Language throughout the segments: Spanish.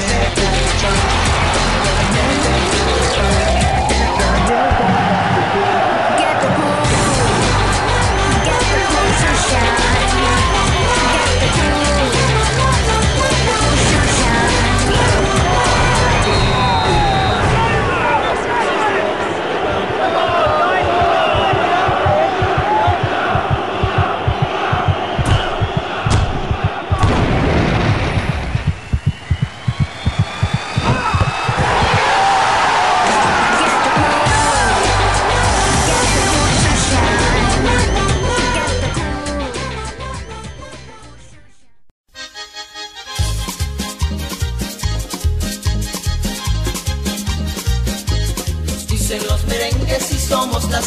Yeah.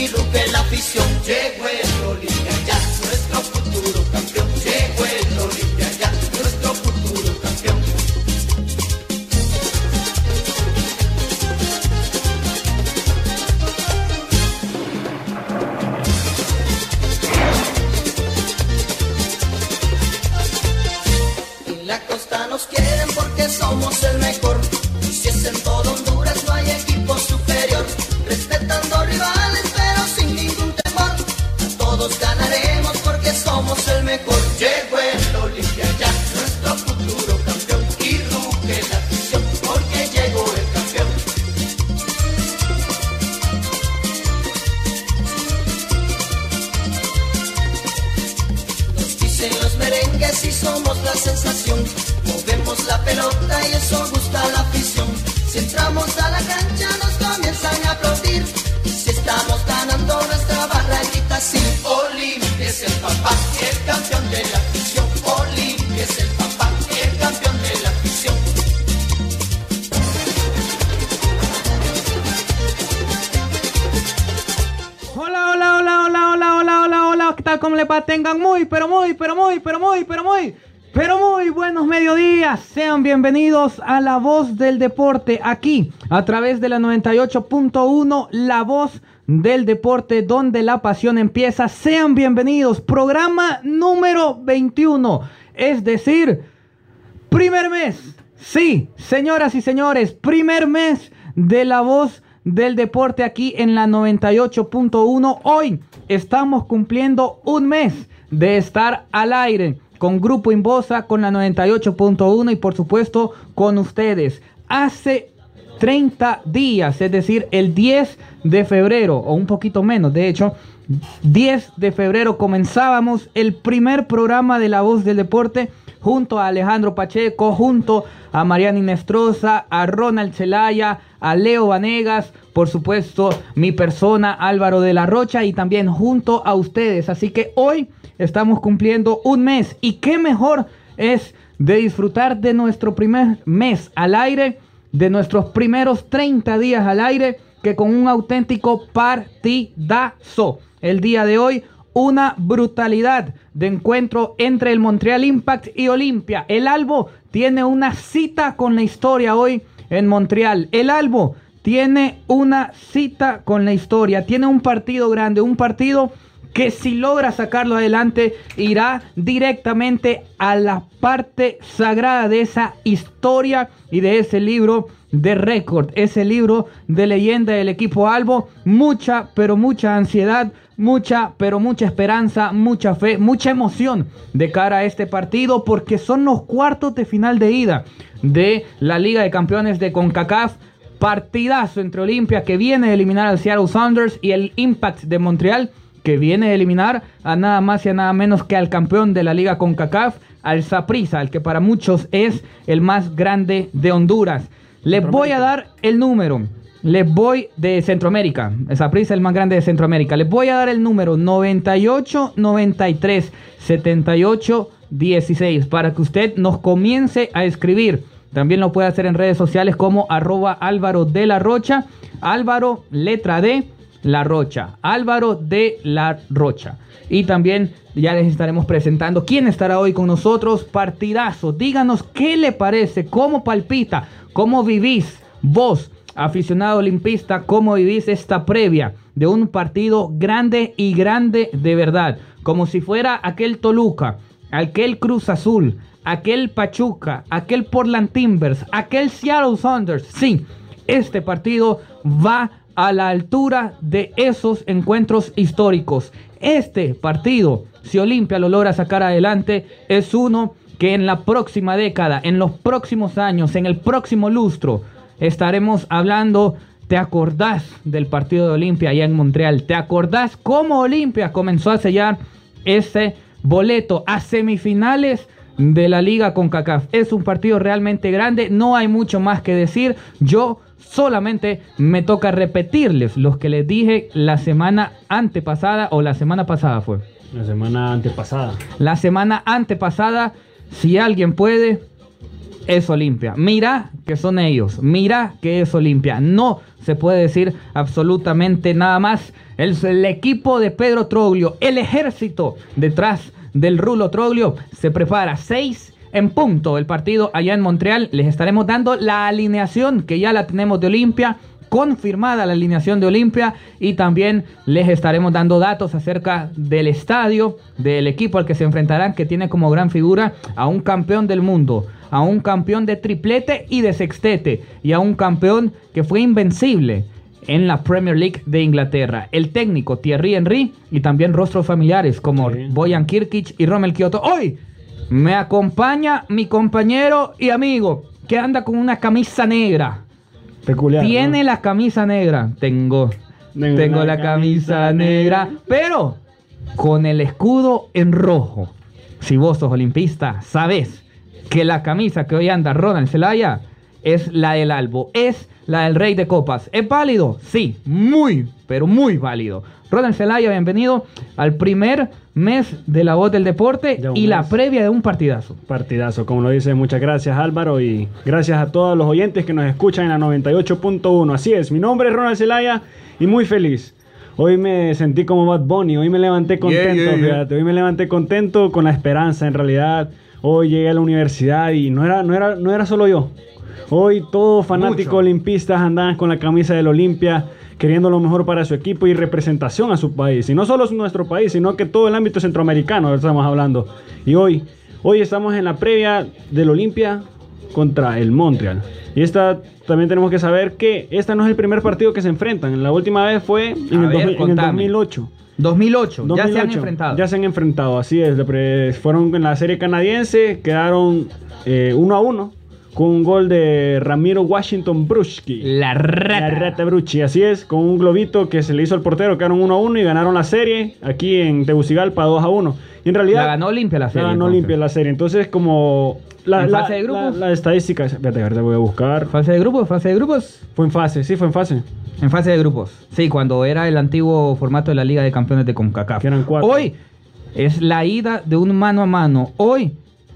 a happy mood. Keep my a La Voz del Deporte aquí a través de la 98.1 La Voz del Deporte donde la pasión empieza. Sean bienvenidos. Programa número 21. Es decir, primer mes. Sí, señoras y señores, primer mes de La Voz del Deporte aquí en la 98.1. Hoy estamos cumpliendo un mes de estar al aire con Grupo Inbosa, con la 98.1 y por supuesto con ustedes. Hace 30 días, es decir, el 10 de febrero, o un poquito menos, de hecho, 10 de febrero comenzábamos el primer programa de La Voz del Deporte junto a Alejandro Pacheco, junto a Mariana Inestrosa, a Ronald Celaya, a Leo Vanegas, por supuesto, mi persona Álvaro de la Rocha y también junto a ustedes. Así que hoy estamos cumpliendo un mes y qué mejor es de disfrutar de nuestro primer mes al aire, de nuestros primeros 30 días al aire, que con un auténtico partidazo. El día de hoy, una brutalidad de encuentro entre el Montreal Impact y Olimpia. El Albo tiene una cita con la historia hoy en Montreal. El Albo tiene una cita con la historia, tiene un partido grande, un partido que si logra sacarlo adelante irá directamente a la parte sagrada de esa historia y de ese libro de récord, ese libro de leyenda del equipo Albo. Mucha, pero mucha ansiedad, mucha, pero mucha esperanza, mucha fe, mucha emoción de cara a este partido porque son los cuartos de final de ida de la Liga de Campeones de CONCACAF. Partidazo entre Olimpia que viene de eliminar al Seattle Sounders y el Impact de Montreal que viene de eliminar a nada más y a nada menos que al campeón de la Liga CONCACAF, al Saprissa, el que para muchos es el más grande de Honduras. Les voy a dar el número. Les voy de Centroamérica. Saprissa es el más grande de Centroamérica. Les voy a dar el número 98 93 78 16 para que usted nos comience a escribir. También lo puede hacer en redes sociales como arroba Álvaro de la Rocha. Álvaro, letra D, La Rocha. Álvaro de la Rocha. Y también ya les estaremos presentando quién estará hoy con nosotros. Partidazo. Díganos qué le parece, cómo palpita, cómo vivís vos, aficionado olimpista, cómo vivís esta previa de un partido grande y grande de verdad. Como si fuera aquel Toluca, aquel Cruz Azul, aquel Pachuca, aquel Portland Timbers, aquel Seattle Sounders. Sí, este partido va a la altura de esos encuentros históricos. Este partido, si Olimpia lo logra sacar adelante, es uno que en la próxima década, en los próximos años, en el próximo lustro, estaremos hablando. ¿Te acordás del partido de Olimpia allá en Montreal? ¿Te acordás cómo Olimpia comenzó a sellar ese boleto a semifinales de la liga con CACAF? Es un partido realmente grande, no hay mucho más que decir. Yo solamente me toca repetirles los que les dije la semana antepasada o la semana pasada fue. La semana antepasada. La semana antepasada, si alguien puede, es Olimpia. Mira que son ellos. Mira que es Olimpia. No se puede decir absolutamente nada más. El, el equipo de Pedro Troglio, el ejército detrás del Rulo Troglio, se prepara. Seis en punto el partido allá en Montreal. Les estaremos dando la alineación que ya la tenemos de Olimpia. Confirmada la alineación de Olimpia y también les estaremos dando datos acerca del estadio, del equipo al que se enfrentarán, que tiene como gran figura a un campeón del mundo, a un campeón de triplete y de sextete y a un campeón que fue invencible en la Premier League de Inglaterra. El técnico Thierry Henry y también rostros familiares como Sí. Boyan Kirkic y Rommel Kioto. Hoy me acompaña mi compañero y amigo que anda con una camisa negra. Peculiar. Tiene ¿no? la camisa negra. Tengo. Tengo Tengo la camisa camisa negra. negra. Pero con el escudo en rojo. Si vos sos olimpista, sabes que la camisa que hoy anda Ronald Zelaya es la del Albo. Es la del Rey de Copas. ¿Es válido? Sí, muy, pero muy válido. Ronald Zelaya, bienvenido al primer mes de la voz del deporte De y la previa de un partidazo. Partidazo, como lo dice, muchas gracias Álvaro y gracias a todos los oyentes que nos escuchan en la 98.1. Así es, mi nombre es Ronald Zelaya y muy feliz. Hoy me sentí como Bad Bunny, hoy me levanté contento, yeah, yeah. fíjate, hoy me levanté contento con la esperanza en realidad. Hoy llegué a la universidad y no era, no era, no era solo yo. Hoy todos fanáticos olimpistas andaban con la camisa del Olimpia, queriendo lo mejor para su equipo y representación a su país. Y no solo es nuestro país, sino que todo el ámbito centroamericano estamos hablando. Y hoy, hoy estamos en la previa del Olimpia contra el Montreal. Y esta también tenemos que saber que esta no es el primer partido que se enfrentan. La última vez fue en, el, ver, 2000 en el contame. 2008. 2008, ya se han 2008. enfrentado. Ya se han enfrentado, así es. Fueron en la serie canadiense, quedaron eh, uno a uno con un gol de Ramiro Washington Bruski. La rata. La rata Brucci, así es, con un globito que se le hizo al portero, quedaron 1 a 1 y ganaron la serie aquí en Tegucigalpa 2 a 1. Y en realidad La ganó Olimpia la serie. la ganó entonces. limpia la serie. Entonces, como la, ¿En la, fase de grupos? la, la estadística, espérate, ahorita voy a buscar. Fase de grupos, fase de grupos. Fue en fase, sí, fue en fase. En fase de grupos. Sí, cuando era el antiguo formato de la Liga de Campeones de CONCACAF. Que eran cuatro. Hoy es la ida de un mano a mano. Hoy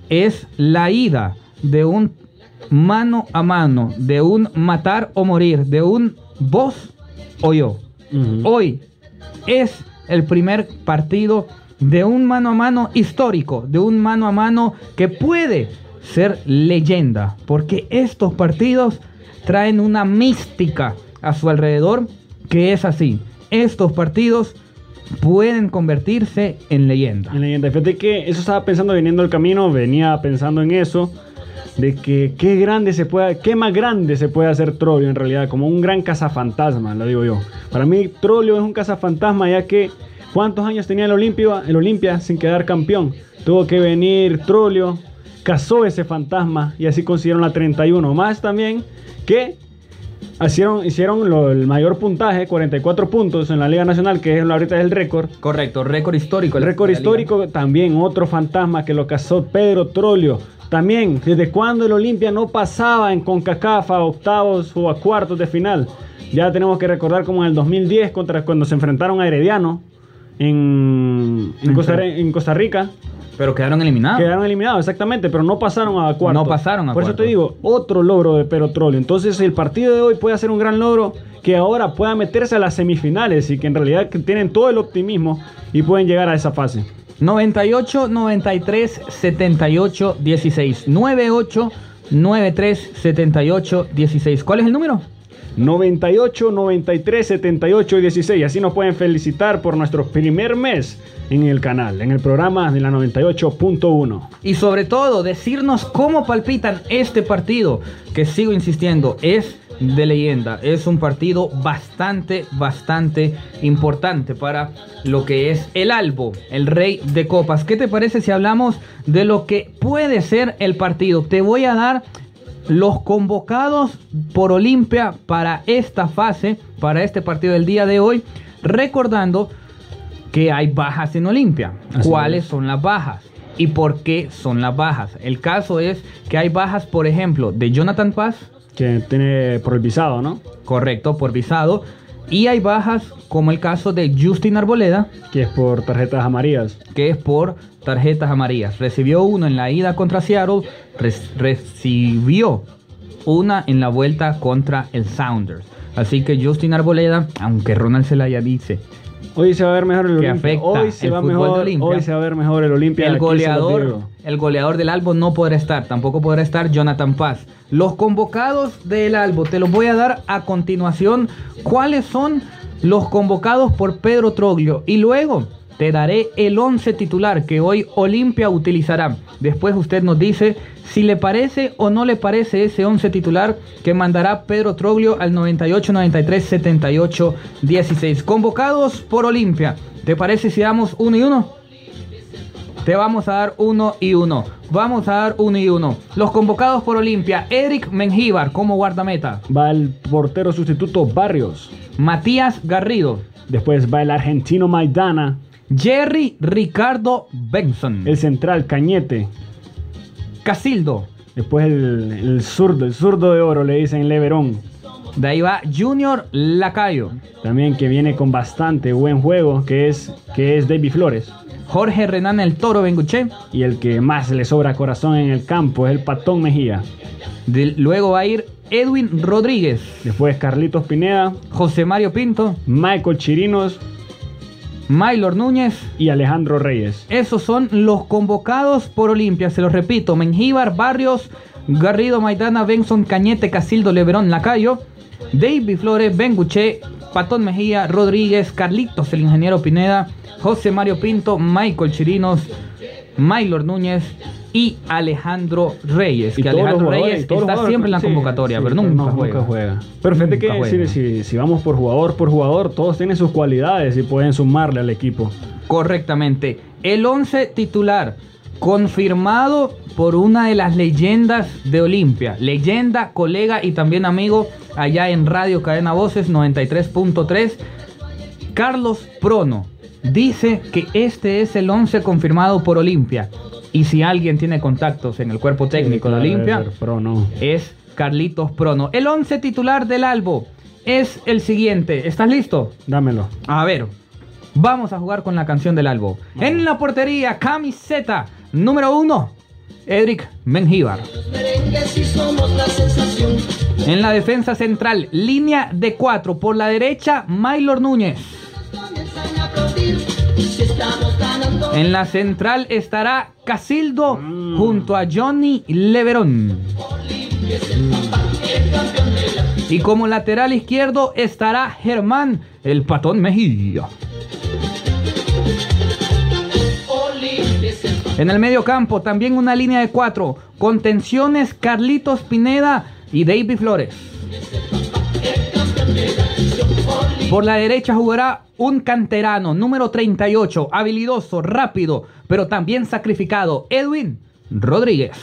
es la ida de un mano a mano, de un matar o morir, de un vos o yo. Hoy es el primer partido de un mano a mano histórico, de un mano a mano que puede ser leyenda, porque estos partidos traen una mística a su alrededor que es así. Estos partidos pueden convertirse en leyenda. En leyenda. Fíjate que eso estaba pensando viniendo el camino, venía pensando en eso. De que qué grande se puede, qué más grande se puede hacer Trollio en realidad, como un gran cazafantasma, lo digo yo. Para mí Trollio es un cazafantasma ya que ¿cuántos años tenía el Olimpia, el Olimpia sin quedar campeón? Tuvo que venir Trollio, cazó ese fantasma y así consiguieron la 31. Más también que hicieron, hicieron lo- el mayor puntaje, 44 puntos en la Liga Nacional, que es ahorita es el récord. Correcto, récord histórico. El récord liga. histórico también, otro fantasma que lo cazó Pedro Trolio. También, ¿desde cuando el Olimpia no pasaba en CONCACAF a octavos o a cuartos de final? Ya tenemos que recordar como en el 2010, contra, cuando se enfrentaron a Herediano en, en Costa, en Costa Rica. Pero quedaron eliminados. Quedaron eliminados, exactamente, pero no pasaron a cuartos. No pasaron a Por eso te digo, otro logro de Pedro Trolio. Entonces, el partido de hoy puede ser un gran logro que ahora pueda meterse a las semifinales y que en realidad tienen todo el optimismo y pueden llegar a esa fase. 98, 93, 78, 16. 98, 93, 78, 16. ¿Cuál es el número? 98, 93, 78 y 16. Así nos pueden felicitar por nuestro primer mes en el canal, en el programa de la 98.1. Y sobre todo, decirnos cómo palpitan este partido, que sigo insistiendo, es de leyenda. Es un partido bastante, bastante importante para lo que es el Albo, el rey de copas. ¿Qué te parece si hablamos de lo que puede ser el partido? Te voy a dar los convocados por Olimpia para esta fase, para este partido del día de hoy, recordando que hay bajas en Olimpia. Así ¿Cuáles es. son las bajas? ¿Y por qué son las bajas? El caso es que hay bajas, por ejemplo, de Jonathan Paz, Que tiene por el visado, ¿no? correcto, por visado, y hay bajas como el caso de Justin Arboleda, Que es por tarjetas amarillas. que es por tarjetas amarillas. Recibió uno en la ida contra Seattle, recibió una en la vuelta contra el Sounders. Así que Justin Arboleda, aunque Ronald Zelaya dice Hoy se va a ver mejor el Olimpia. Hoy se el va mejor. Hoy se va a ver mejor el Olimpia. el goleador, el goleador del Albo no podrá estar, tampoco podrá estar Jonathan Paz. Los convocados del Albo, te los voy a dar a continuación. ¿Cuáles son los convocados por Pedro Troglio? Y luego te daré el 11 titular que hoy Olimpia utilizará. Después usted nos dice si le parece o no le parece ese 11 titular que mandará Pedro Troglio al 98, 93, 78, 16. Convocados por Olimpia. ¿Te parece si damos uno y uno? Te vamos a dar uno y uno. Vamos a dar uno y uno. Los convocados por Olimpia. Eric Mengíbar como guardameta. Va el portero sustituto Barrios. Matías Garrido. Después va el argentino Maidana. Jerry Ricardo Benson. El central Cañete. Casildo. Después el, el zurdo, el zurdo de oro, le dicen Leverón. De ahí va Junior Lacayo. También que viene con bastante buen juego, que es, que es David Flores. Jorge Renan El Toro Benguche. Y el que más le sobra corazón en el campo es el Patón Mejía. De- luego va a ir Edwin Rodríguez. Después Carlitos Pineda, José Mario Pinto. Michael Chirinos Maylor Núñez. y Alejandro Reyes. Esos son los convocados por Olimpia. Se los repito: Mengíbar, Barrios, Garrido, Maidana, Benson, Cañete, Casildo, Leverón, Lacayo, David Flores, Benguche, Patón Mejía, Rodríguez, Carlitos, el ingeniero Pineda, José Mario Pinto, Michael Chirinos, Maylor Núñez y Alejandro Reyes. Y que Alejandro Reyes está siempre en la convocatoria, sí, pero nunca, juega. Pero fíjate Nunca que si- si vamos por jugador por jugador, todos tienen sus cualidades y pueden sumarle al equipo. Correctamente. El 11 titular, confirmado por una de las leyendas de Olimpia. Leyenda, colega y también amigo allá en Radio Cadena Voces 93.3. Carlos Prono dice que este es el 11 confirmado por Olimpia. Y si alguien tiene contactos en el cuerpo técnico de Sí, Olimpia, no. es Carlitos Prono. El 11 titular del Albo es el siguiente. ¿Estás listo? Dámelo. A ver, vamos a jugar con la canción del Albo. En la portería, camiseta número uno, Edric Mengíbar. En la defensa central, línea de cuatro. Por la derecha, Maylor Núñez. En la central estará Casildo junto a Johnny Leverón. Y como lateral izquierdo estará Germán el Patón el En el medio campo también una línea de cuatro Contenciones Carlitos Pineda y David Flores. Por la derecha jugará un canterano, número 38, habilidoso, rápido, pero también sacrificado, Edwin Rodríguez.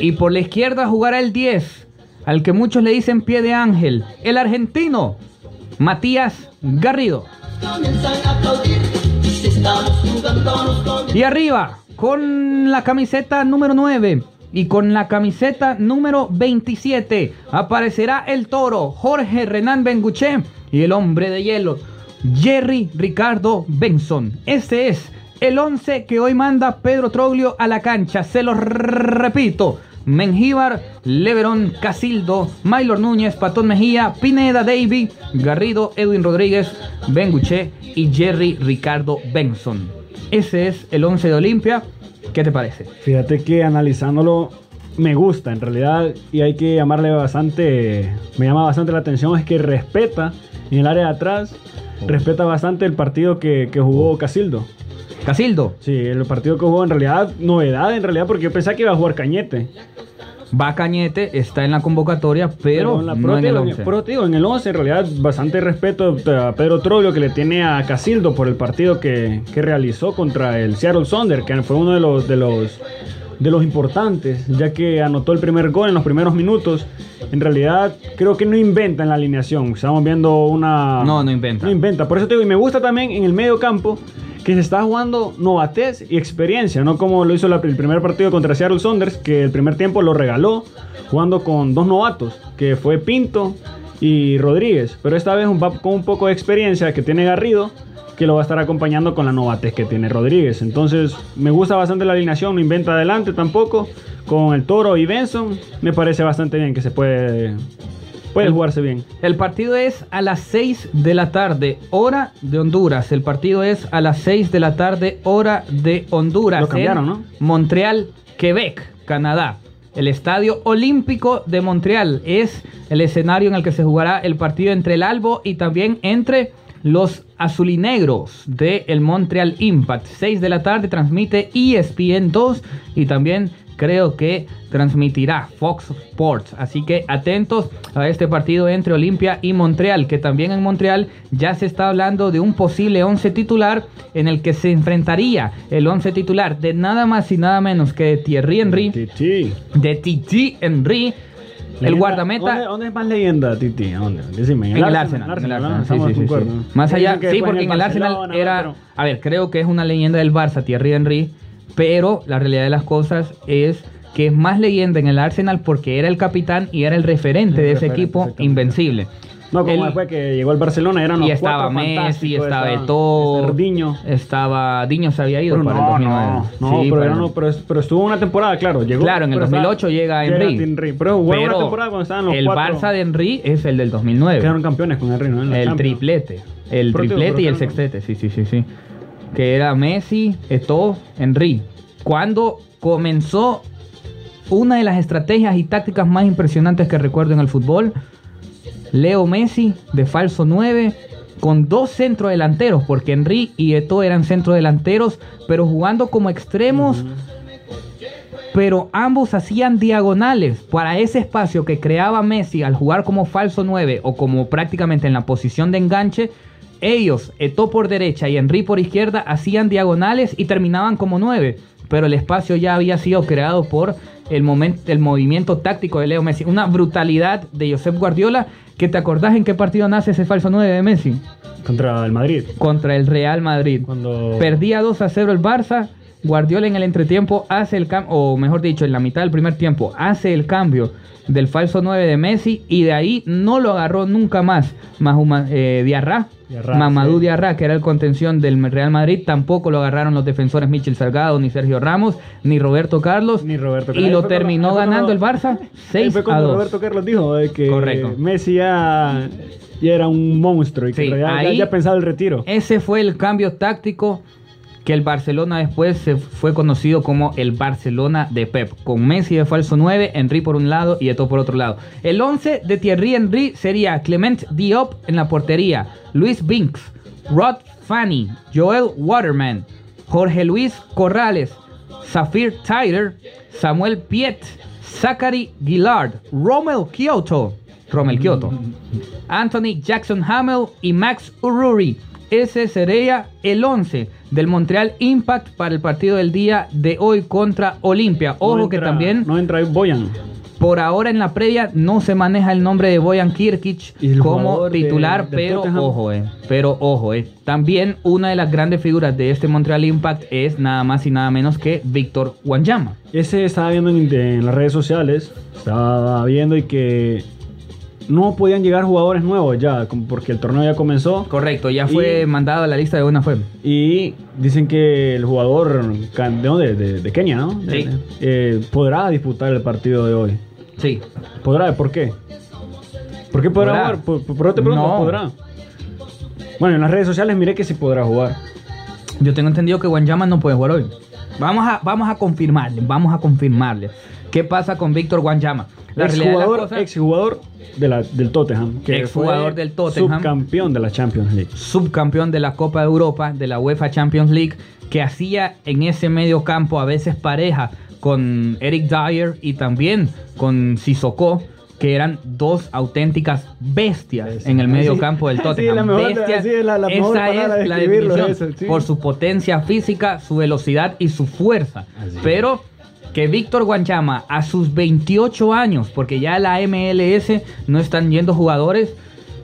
Y por la izquierda jugará el 10, al que muchos le dicen pie de ángel, el argentino, Matías Garrido. Y arriba, con la camiseta número 9 y con la camiseta número 27, aparecerá el toro Jorge Renan Benguché y el hombre de hielo Jerry Ricardo Benson. Este es el 11 que hoy manda Pedro Troglio a la cancha. Se lo repito. Mengíbar, Leverón, Casildo, Maylor Núñez, Patón Mejía, Pineda Davy, Garrido, Edwin Rodríguez, Benguché y Jerry Ricardo Benson. Ese es el 11 de Olimpia. ¿Qué te parece? Fíjate que analizándolo me gusta en realidad y hay que llamarle bastante, me llama bastante la atención es que respeta en el área de atrás, respeta bastante el partido que, que jugó Casildo. Casildo, Sí, el partido que jugó en realidad, novedad en realidad porque yo pensaba que iba a jugar Cañete. Va Cañete, está en la convocatoria, pero, en la no pro, en el digo, 11. pro, digo, en el 11 en realidad bastante respeto a Pedro Troglio que le tiene a Casildo por el partido que, que realizó contra el Seattle Sonder, que fue uno de los, de los de los importantes, ya que anotó el primer gol en los primeros minutos. En realidad, creo que no inventa en la alineación. Estamos viendo una. No, no inventa. No inventa. Por eso te digo, y me gusta también en el medio campo que se está jugando novatez y experiencia, no como lo hizo el primer partido contra Seattle Saunders, que el primer tiempo lo regaló jugando con dos novatos, que fue Pinto y Rodríguez. Pero esta vez va con un poco de experiencia que tiene Garrido, que lo va a estar acompañando con la novatez que tiene Rodríguez. Entonces, me gusta bastante la alineación, no inventa adelante tampoco. Con el Toro y Benson, me parece bastante bien que se puede, puede El- jugarse bien. El partido es a las 6 de la tarde, hora de Honduras. El partido es a las 6 de la tarde, hora de Honduras. Lo cambiaron, en ¿no? Montreal, Quebec, Canadá. El Estadio Olímpico de Montreal es el escenario en el que se jugará el partido entre el Albo y también entre los azulinegros de el Montreal Impact. 6 de la tarde transmite ESPN 2 y también creo que transmitirá Fox Sports. Así que atentos a este partido entre Olimpia y Montreal, que también en Montreal ya se está hablando de un posible 11 titular en el que se enfrentaría el 11 titular de nada más y nada menos que de Thierry Henry, Titi. de Titi Henry, el guardameta. ¿Dónde, dónde es más leyenda, Titi? ¿A ¿Dónde? Decime. En el Arsenal, en el. Arsenal, sí, sí, sí. Más allá, sí, porque en el Arsenal era, pero- a ver, creo que es una leyenda del Barça, Thierry Henry, pero la realidad de las cosas es que es más leyenda en el Arsenal porque era el capitán y era el referente El de ese referente, equipo invencible. No, como El- después que llegó al Barcelona eran los y estaba Messi, estaba estaba Eto'o, estaba Diño se había ido Pero para el no, 2009. no, no, Sí, pero, el- no, pero, pero estuvo una temporada, claro. Llegó, Claro, en el pero 2008 llega Henry. Pero jugó una Pero temporada cuando estaban los el cuatro. Barça de Henry es el del 2009. Quedaron campeones con Henry, ¿no? En El Champions. triplete. El Pero, triplete pero y el sextete, sí, sí, sí, sí. Que era Messi, Eto'o, Henry. Cuando comenzó una de las estrategias y tácticas más impresionantes que recuerdo en el fútbol, Leo Messi de falso 9 con dos centrodelanteros, porque Henry y Eto'o eran centrodelanteros, pero jugando como extremos pero ambos hacían diagonales para ese espacio que creaba Messi al jugar como falso 9 o como prácticamente en la posición de enganche. Ellos, Eto por derecha y Henry por izquierda, hacían diagonales y terminaban como 9. Pero el espacio ya había sido creado por el, momento, el movimiento táctico de Leo Messi. Una brutalidad de Josep Guardiola. Que te acordás en qué partido nace ese falso 9 de Messi? Contra el Madrid. Contra el Real Madrid. Cuando. Perdía 2 a 0 el Barça. Guardiola en el entretiempo hace el cambio, o mejor dicho, en la mitad del primer tiempo, hace el cambio del falso 9 de Messi y de ahí no lo agarró nunca más. Mahuma, eh, Diarra, Diarra, Mamadou sí. Diarra, que era el contención del Real Madrid, tampoco lo agarraron los defensores Michel Salgado, ni Sergio Ramos, ni Roberto Carlos. Ni Roberto y Carlos. lo Ahí fue terminó cuando- ganando el Barça Ahí 6 fue a cuando 2. Roberto Carlos dijo de que Correcto. Messi ya, ya era un monstruo y que Sí, en realidad ya- ahí- ya pensaba el retiro. Ese fue el cambio táctico que el Barcelona después se fue conocido como el Barcelona de Pep, con Messi de falso 9, Henry por un lado y Eto'o por otro lado. El 11 de Thierry Henry sería Clement Diop en la portería, Luis Binks, Rod Fanny, Joel Waterman, Jorge Luis Corrales, Zafir Tyler, Samuel Piet, Zachary Gillard, Rommel Kyoto, Rommel Kyoto, Anthony Jackson Hamel y Max Ururi. Ese sería el 11 del Montreal Impact para el partido del día de hoy contra Olimpia. Ojo No que también No entra Boyan. por ahora en la previa no se maneja el nombre de Boyan Kirkic como de- titular, de pero ojo, eh, pero ojo, eh. También una de las grandes figuras de este Montreal Impact es nada más y nada menos que Víctor Wanyama. Ese estaba viendo en, en las redes sociales, estaba viendo y que no podían llegar jugadores nuevos ya, porque el torneo ya comenzó. Correcto, ya fue Y- mandado a la lista de una fue. Y dicen que el jugador ¿de, de, de Kenia, ¿no? Sí. Eh, podrá disputar el partido de hoy. Sí. ¿Podrá? ¿Por qué? ¿Por qué podrá Podrá. jugar? ¿Por, por, te pregunto? No. ¿Podrá? Bueno, en las redes sociales miré que sí podrá jugar. Yo tengo entendido que Wanyama no puede jugar hoy. Vamos a, vamos a confirmarle, vamos a confirmarle. ¿Qué pasa con Víctor de las Exjugador, exjugador de la, del Tottenham. Que Exjugador del Tottenham. Subcampeón de la Champions League. subcampeón de la Copa de Europa, de la UEFA Champions League, que hacía en ese medio campo a veces pareja con Eric Dyer y también con Sissoko, que eran dos auténticas bestias en el medio campo del Tottenham. la mejor- Bestias. sí, la- la mejor Esa de es la definición, es eso, sí. por su potencia física, su velocidad y su fuerza. Así Pero que Víctor Guanchama a sus 28 años, porque ya la MLS no están yendo jugadores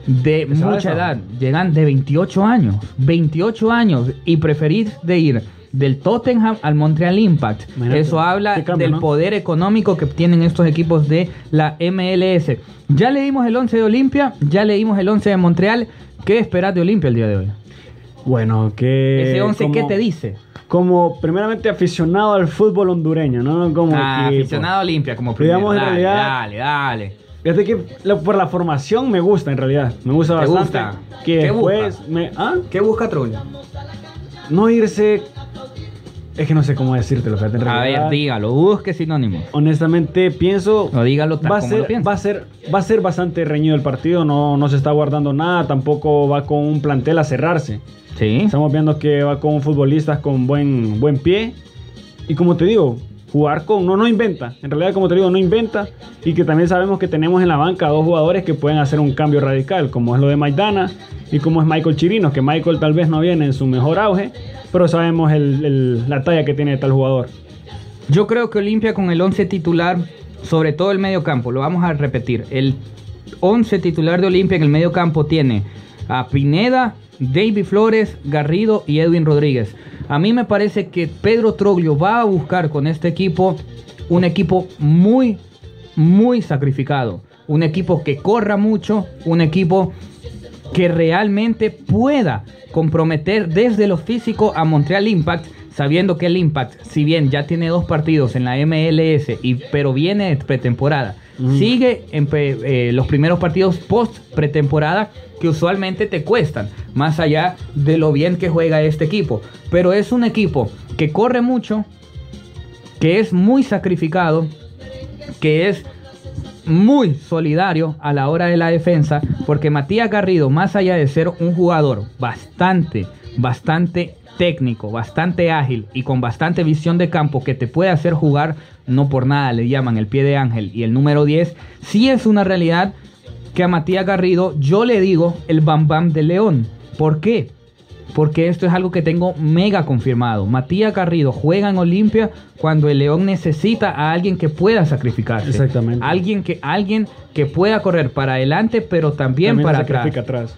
de ¿Qué sabe mucha eso? edad, llegan de 28 años, 28 años y preferir de ir del Tottenham al Montreal Impact. Eso habla cambio, del ¿no? poder económico que tienen estos equipos de la MLS. Ya leímos el 11 de Olimpia, ya leímos el 11 de Montreal. ¿Qué esperas de Olimpia el día de hoy? Bueno, que. Ese 11, ¿qué te dice? Como, primeramente, aficionado al fútbol hondureño, ¿no? Como Ah, aficionado a Olimpia como primero. digamos, en Dale, realidad- dale, dale. Fíjate que la- por la formación me gusta, en realidad. Me gusta ¿Te bastante. gusta? Que ¿Qué después. busca? Me, ¿ah? ¿Qué busca Trullo? No irse. Es que no sé cómo decírtelo, fíjate. en A realidad, ver, dígalo, busque sinónimos. Honestamente, pienso. O dígalo tal va a, como ser, lo piensa. va, a ser, va a ser bastante reñido el partido, no, no se está guardando nada, tampoco va con un plantel a cerrarse. Sí. Estamos viendo que va con futbolistas con buen, buen pie. Y como te digo, jugar con. No, no inventa. En realidad, como te digo, no inventa. Y que también sabemos que tenemos en la banca dos jugadores que pueden hacer un cambio radical, como es lo de Maidana y como es Michael Chirinos, que Michael tal vez no viene en su mejor auge, pero sabemos el- el- la talla que tiene tal jugador. Yo creo que Olimpia con el 11 titular, sobre todo el medio campo, lo vamos a repetir. El 11 titular de Olimpia en el medio campo tiene a Pineda, David Flores, Garrido y Edwin Rodríguez. A mí me parece que Pedro Troglio va a buscar con este equipo un equipo muy, muy sacrificado. Un equipo que corra mucho, un equipo que realmente pueda comprometer desde lo físico a Montreal Impact, sabiendo que el Impact, si bien ya tiene dos partidos en la MLS, y, pero viene de pretemporada, sigue en eh, los primeros partidos post pretemporada que usualmente te cuestan, más allá de lo bien que juega este equipo. Pero es un equipo que corre mucho, que es muy sacrificado, que es muy solidario a la hora de la defensa, porque Matías Garrido, más allá de ser un jugador bastante, bastante técnico, bastante ágil y con bastante visión de campo que te puede hacer jugar, no por nada le llaman el pie de ángel y el número 10, sí es una realidad que a Matías Garrido yo le digo el bam bam de León. ¿Por qué? Porque esto es algo que tengo mega confirmado. Matías Garrido juega en Olimpia cuando el León necesita a alguien que pueda sacrificarse. Exactamente. Alguien que, alguien que pueda correr para adelante, pero también, También para atrás.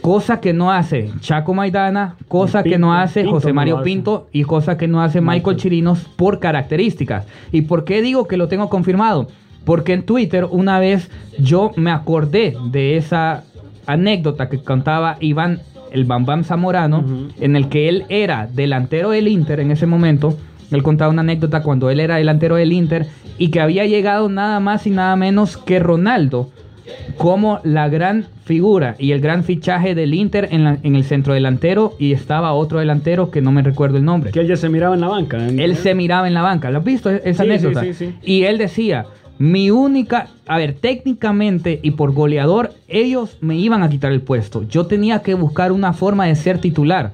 Cosa que no hace Chaco Maidana, cosa que no hace Pinto José Mario. Pinto y cosa que no hace Michael. Chirinos por características. ¿Y por qué digo que lo tengo confirmado? Porque en Twitter una vez yo me acordé de esa anécdota que contaba Iván el Bambam Zamorano, Ujú. en el que él era delantero del Inter en ese momento. Él contaba una anécdota cuando él era delantero del Inter y que había llegado nada más y nada menos que Ronaldo como la gran figura y el gran fichaje del Inter en, la- en el centro delantero y estaba otro delantero que no me recuerdo el nombre. Que él ya se miraba en la banca. ¿eh? Él se miraba en la banca, ¿lo has visto esa Sí, anécdota? sí, sí, sí. Y él decía, mi única, a ver, técnicamente y por goleador, ellos me iban a quitar el puesto. Yo tenía que buscar una forma de ser titular.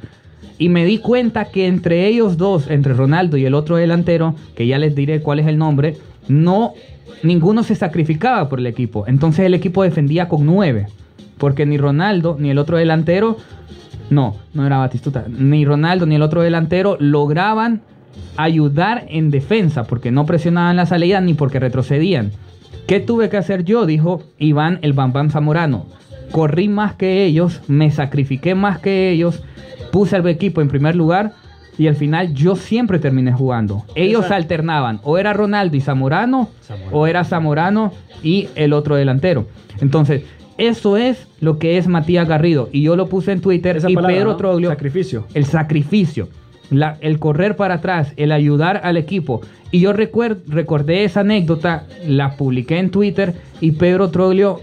Y me di cuenta que entre ellos dos, entre Ronaldo y el otro delantero, que ya les diré cuál es el nombre, no, ninguno se sacrificaba por el equipo. Entonces el equipo defendía con nueve. Porque ni Ronaldo ni el otro delantero, no, no era Batistuta, ni Ronaldo ni el otro delantero lograban ayudar en defensa, porque no presionaban la salida ni porque retrocedían. ¿Qué tuve que hacer yo? Dijo Iván el Bambam Zamorano. Corrí más que ellos, me sacrifiqué más que ellos, puse al equipo en primer lugar y al final yo siempre terminé jugando. Ellos alternaban, o era Ronaldo y Zamorano, Zamorano. o era Zamorano y el otro delantero. Entonces, eso es lo que es Matías Garrido. Y yo lo puse en Twitter Esa y palabra, Pedro ¿no? Troglio Sacrificio. el sacrificio, la- el correr para atrás, el ayudar al equipo. Y yo recuer- recordé esa anécdota, la publiqué en Twitter y Pedro Troglio,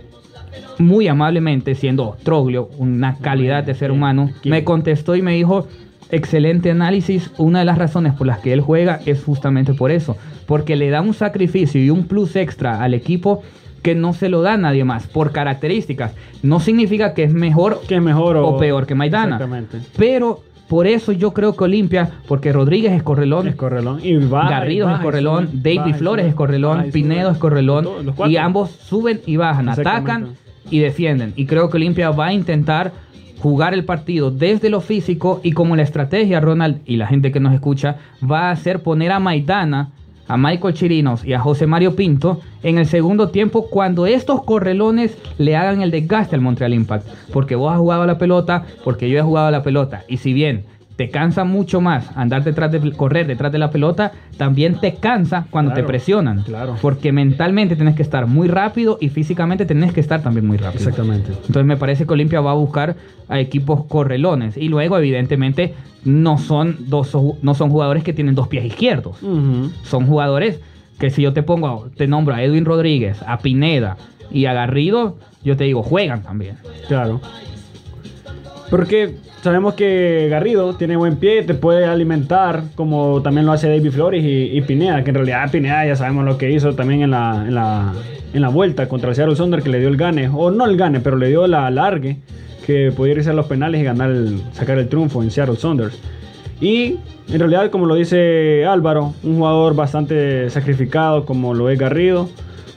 muy amablemente, siendo Troglio una calidad de ser humano, me contestó y me dijo, excelente análisis, una de las razones por las que él juega es justamente por eso, porque le da un sacrificio y un plus extra al equipo que no se lo da nadie más, por características. No significa que es mejor Que mejor o, o peor que Maidana. Exactamente. Pero por eso yo creo que Olimpia, porque Rodríguez es correlón, Es correlón. Y baja, y Garrido es y correlón, sube, David Flores sube, es correlón, Pinedo es correlón, y ambos suben y bajan, atacan y defienden. Y creo que Olimpia va a intentar jugar el partido desde lo físico y como la estrategia, Ronald, y la gente que nos escucha, va a hacer poner a Maidana, a Michael Chirinos y a José Mario Pinto en el segundo tiempo cuando estos correlones le hagan el desgaste al Montreal Impact. Porque vos has jugado a la pelota, porque yo he jugado a la pelota. Y si bien te cansa mucho más andar detrás de correr detrás de la pelota, también te cansa cuando Claro, te presionan. claro. Porque mentalmente tienes que estar muy rápido y físicamente tenés que estar también muy rápido. Exactamente. Entonces me parece que Olimpia va a buscar a equipos correlones. Y luego, evidentemente, no son, dos, no son jugadores que tienen dos pies izquierdos. Son jugadores que si yo te pongo, te nombro a Edwin Rodríguez, a Pineda y a Garrido, yo te digo, juegan también. Claro. Porque sabemos que Garrido tiene buen pie, te puede alimentar, como también lo hace David Flores y, y Pineda, que en realidad Pineda ya sabemos lo que hizo también en la, en la, en la vuelta contra el Seattle Sounders, que le dio el gane, o no el gane, pero le dio la largue, que podía irse a los penales y ganar el- sacar el triunfo en Seattle Sounders. Y en realidad, como lo dice Álvaro, un jugador bastante sacrificado como lo es Garrido.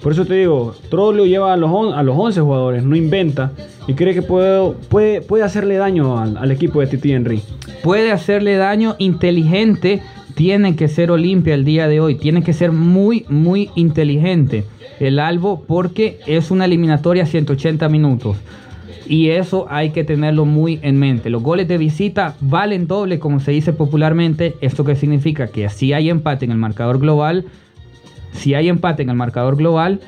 Por eso te digo, Troglio lleva a los, on- a los 11 jugadores, no inventa y cree que puede, puede, puede hacerle daño al, al equipo de Titi Henry. puede hacerle daño inteligente, tiene que ser Olimpia el día de hoy, tiene que ser muy, muy inteligente el Albo porque es una eliminatoria 180 minutos. Y eso hay que tenerlo muy en mente. Los goles de visita valen doble, como se dice popularmente. ¿Esto qué significa? Que si hay empate en el marcador global, si hay empate en el marcador global,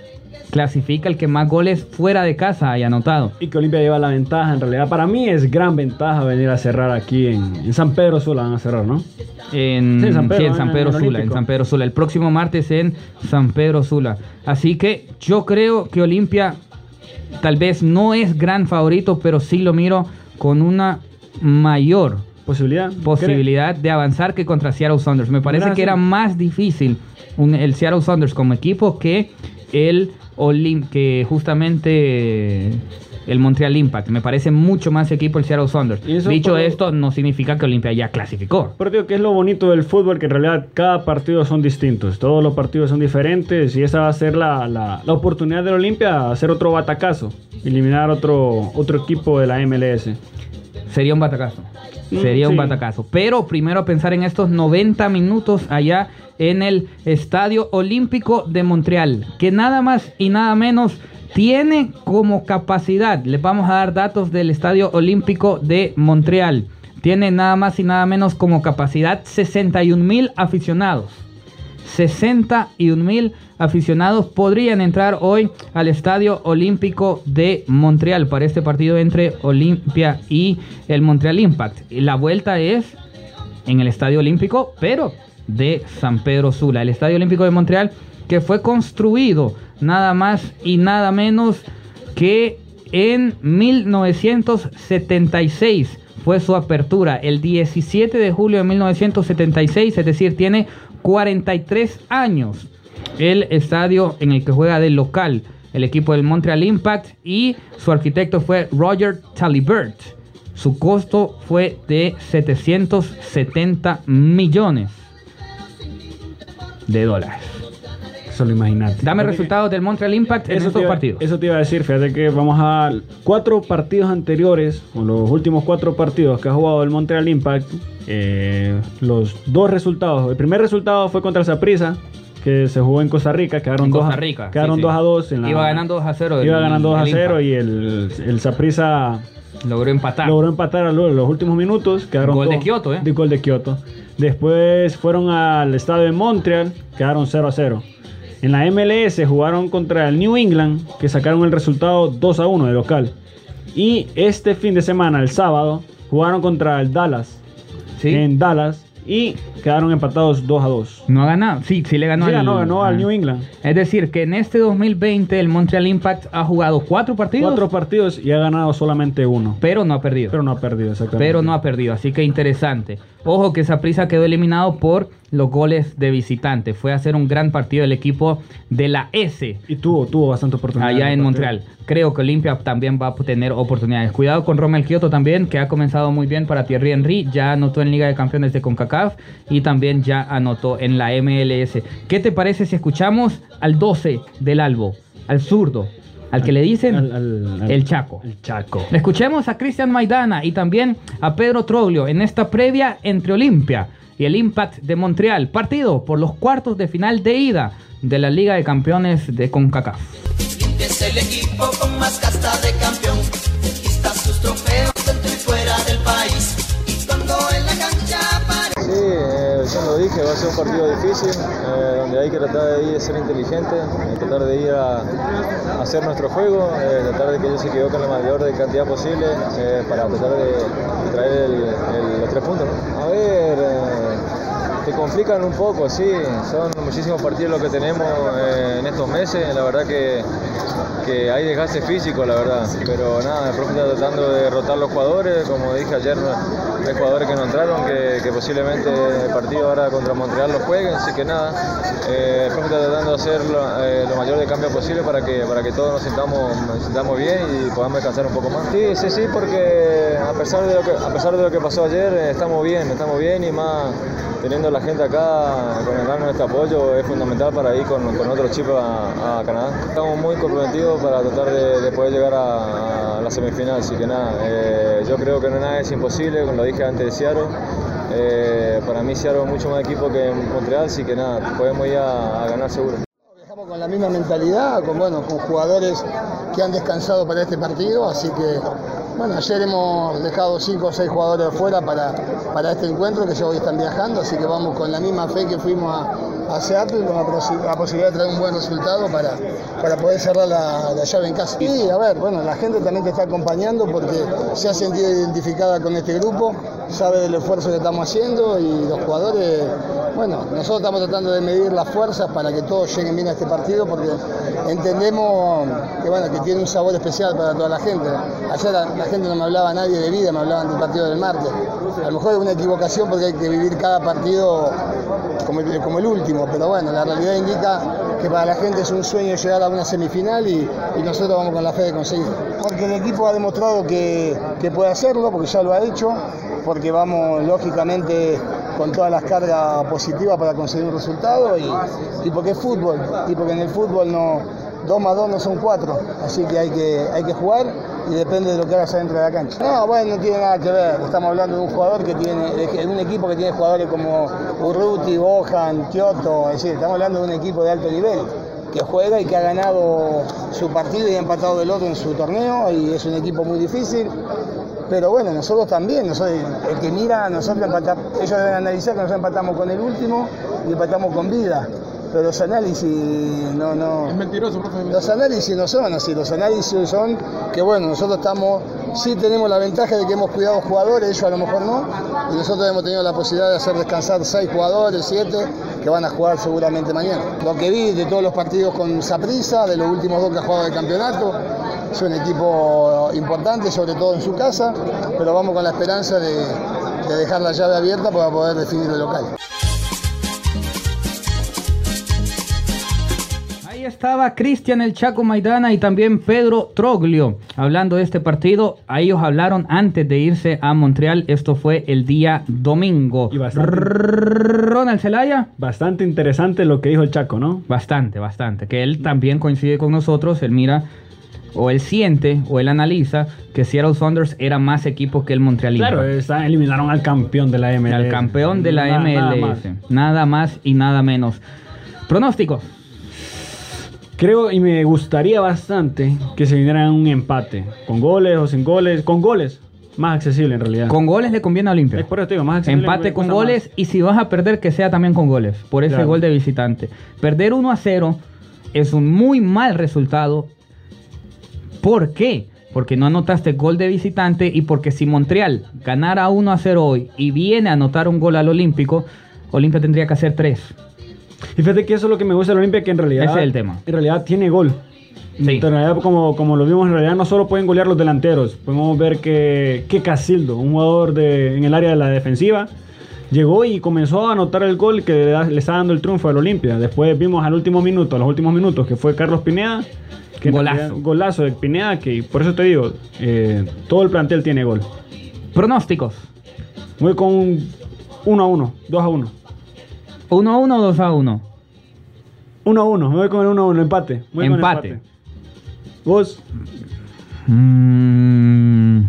clasifica el que más goles fuera de casa haya anotado. Y que Olimpia lleva la ventaja. En realidad, para mí es gran ventaja venir a cerrar aquí en, en San Pedro Sula. Van a cerrar, ¿no? En, Sí, en San Pedro, sí, en. San Pedro Sula, en. San Pedro Sula. El próximo martes en San Pedro Sula. Así que yo creo que Olimpia tal vez no es gran favorito, pero sí lo miro con una mayor Posibilidad. posibilidad de avanzar que contra Seattle Sounders. Me parece que era más difícil un- el Seattle Sounders como equipo que el Olim, que justamente el Montreal Impact. Me parece mucho más equipo el Seattle Sounders. Dicho por- esto, no significa que Olimpia ya clasificó. Pero digo que es lo bonito del fútbol, que en realidad cada partido son distintos, todos los partidos son diferentes y esa va a ser la, la- la oportunidad del Olimpia, hacer otro batacazo, eliminar otro, otro equipo de la MLS. Sería un batacazo. Sería un batacazo. Pero primero pensar en estos 90 minutos allá en el Estadio Olímpico de Montreal, que nada más y nada menos tiene como capacidad, les vamos a dar datos del Estadio Olímpico de Montreal, tiene nada más y nada menos como capacidad 61 mil aficionados. 61 mil aficionados podrían entrar hoy al Estadio Olímpico de Montreal para este partido entre Olimpia y el Montreal Impact. La vuelta es en el Estadio Olímpico, pero de San Pedro Sula. El Estadio Olímpico de Montreal que fue construido nada más y nada menos que en 1976 fue su apertura, el 17 de julio de 1976, es decir, tiene 43 años el estadio en el que juega de local el equipo del Montreal Impact y su arquitecto fue Roger Talibert. Su costo fue de 770 millones de dólares. Solo imagínate. Dame resultados del Montreal Impact en estos iba, partidos. eso te iba a decir, fíjate que vamos a cuatro partidos anteriores, o los últimos cuatro partidos que ha jugado el Montreal Impact, eh, los dos resultados. El primer resultado fue contra el Saprissa, que se jugó en Costa Rica, quedaron En 2 Costa a, Rica, quedaron sí, sí. 2 a 2 en la- Iba ganando 2 a 0 el- Iba ganando 2 a el 0 Impact. y el, el Saprissa Logró empatar. logró empatar a lo- los últimos minutos. Quedaron Gol de dos- Kioto, ¿eh? De gol de Kioto. Después fueron al estadio de Montreal, quedaron 0 a 0. En la MLS jugaron contra el New England, que sacaron el resultado 2 a 1 de local. Y este fin de semana, el sábado, jugaron contra el Dallas. Sí. En Dallas. Y quedaron empatados 2 a 2. No ha ganado. Sí, sí le ganó Sí, al, ganó, ganó al. New England. Es decir, que en este 2020 el Montreal Impact ha jugado cuatro partidos, Cuatro partidos y ha ganado solamente uno. pero no ha perdido. Pero no ha perdido, exactamente. pero no ha perdido, así que interesante. Ojo que Saprissa quedó eliminado por los goles de visitante. Fue a hacer un gran partido el equipo de la S Y tuvo, tuvo bastante oportunidad. allá en Montreal. Creo que Olimpia también va a tener oportunidades. Cuidado con Romel Kioto también, que ha comenzado muy bien para Thierry Henry. Ya anotó en Liga de Campeones de CONCACAF y también ya anotó en la MLS. ¿Qué te parece si escuchamos al 12 del Albo, al zurdo, al que le dicen Al- al- al- el Chaco? El Chaco. Escuchemos a Cristian Maidana y también a Pedro Troglio en esta previa entre Olimpia y el Impact de Montreal. Partido por los cuartos de final de ida de la Liga de Campeones de CONCACAF. Olimpia es el equipo con más casta de campeón. Conquista sus trofeos dentro y fuera del país. Y cuando en la cancha aparece. Sí, eh, ya lo dije, va a ser un partido difícil, eh, donde hay que tratar de ir a ser inteligente, eh, tratar de ir a, a hacer nuestro juego, eh, tratar de que ellos se equivoquen la mayor de cantidad posible eh, para tratar de, de traer el- el- los tres puntos. ¿no? A ver, eh, te complican un poco, sí, son muchísimos partidos los que tenemos eh, en estos meses, la verdad que, que hay desgaste físico, la verdad, pero nada, el profe está tratando de rotar los jugadores, como dije ayer, hay jugadores que no entraron, que, que posiblemente el partido ahora contra Montreal lo jueguen, así que nada, eh, el está tratando de hacer lo, eh, mayor de cambio posible para que, para que todos nos sintamos, nos sintamos bien y podamos descansar un poco más. Sí, sí, sí, porque a pesar de lo que, a pesar de lo que pasó ayer, eh, estamos bien, estamos bien y más teniendo la gente acá con el nuestro apoyo es fundamental para ir con, con otros chicos a, Canadá. Estamos muy comprometidos para tratar de, de poder llegar a, a la semifinal, así que nada, eh, yo creo que no nada es imposible, como lo dije antes de Seattle. Eh, para mí Seattle es mucho más equipo que Montreal, así que nada, podemos ir a, ganar seguro. Viajamos con la misma mentalidad, con, bueno, con jugadores que han descansado para este partido, así que bueno, ayer hemos dejado cinco o seis jugadores afuera para, para este encuentro que ya hoy están viajando, así que vamos con la misma fe que fuimos a, a Seattle, con la, posi- la posibilidad de traer un buen resultado para, para poder cerrar la, la llave en casa. Y a ver, bueno, la gente también te está acompañando porque se ha sentido identificada con este grupo, sabe del esfuerzo que estamos haciendo y los jugadores, bueno, nosotros estamos tratando de medir las fuerzas para que todos lleguen bien a este partido porque entendemos que bueno, que tiene un sabor especial para toda la gente. Ayer la, la gente no me hablaba nadie de vida, me hablaban del partido del martes. A lo mejor es una equivocación porque hay que vivir cada partido como el, último, pero bueno, la realidad indica que para la gente es un sueño llegar a una semifinal y, nosotros vamos con la fe de conseguirlo. Porque el equipo ha demostrado que, que puede hacerlo, porque ya lo ha hecho, porque vamos lógicamente con todas las cargas positivas para conseguir un resultado y, y porque es fútbol, y porque en el fútbol no, dos más dos no son cuatro, así que hay que, hay que jugar y depende de lo que hagas adentro de la cancha. No, bueno, no tiene nada que ver, estamos hablando de un jugador que tiene, de un equipo que tiene jugadores como Urruti, Bojan, Kioto, es decir, estamos hablando de un equipo de alto nivel que juega y que ha ganado su partido y ha empatado del otro en su torneo y es un equipo muy difícil. Pero bueno, nosotros también, nosotros, el que mira, nosotros empatamos, ellos deben analizar que nosotros empatamos con el último y empatamos con vida. Pero los análisis no, no. Es mentiroso, profe. Los análisis no son así, los análisis son que bueno, nosotros estamos, sí tenemos la ventaja de que hemos cuidado jugadores, ellos a lo mejor no, y nosotros hemos tenido la posibilidad de hacer descansar seis jugadores, siete, que van a jugar seguramente mañana. Lo que vi de todos los partidos con Saprissa, de los últimos dos que ha jugado de campeonato, es un equipo importante, sobre todo en su casa, pero vamos con la esperanza de, de dejar la llave abierta para poder definir el local. Estaba Cristian El Chaco Maidana y también Pedro Troglio hablando de este partido. A ellos hablaron antes de irse a Montreal. Esto fue el día domingo. Y bastante- Ronald Zelaya. Bastante interesante lo que dijo el Chaco, ¿no? Bastante, bastante. Que él también coincide con nosotros. Él mira, o él siente, o él analiza que Seattle Saunders era más equipo que el Montreal Claro, eliminaron al campeón de la MLS. Al campeón de la Nada- nada MLS. más. Nada más y nada menos. Pronósticos. Creo y me gustaría bastante que se viniera un empate. Con goles o sin goles. Con goles. Más accesible en realidad. Con goles le conviene a Olimpia. Es por eso te digo, más accesible. Empate con goles más. y si vas a perder que sea también con goles, por ese Claro. gol de visitante. Perder 1 a 0 es un muy mal resultado. ¿Por qué? Porque no anotaste gol de visitante y porque si Montreal ganara 1 a 0 hoy y viene a anotar un gol al Olímpico, Olimpia tendría que hacer 3. Y fíjate que eso es lo que me gusta del Olimpia, que en realidad. Ese es el tema. En realidad tiene gol. Sí. En realidad, como, como lo vimos, en realidad no solo pueden golear los delanteros. Podemos ver que, que Casildo, un jugador de, en el área de la defensiva, llegó y comenzó a anotar el gol que le, da- le está dando el triunfo al Olimpia. Después vimos al último minuto, a los últimos minutos, que fue Carlos Pineda. Que Golazo. realidad- golazo de Pineda, que por eso te digo, eh, todo el plantel tiene gol. Pronósticos. Voy con un 1 a 1, 2 a 1. 1 a 1 o 2 a 1. 1 a 1, me voy con el 1 a 1, empate. Voy con Empate. Vos, Mm,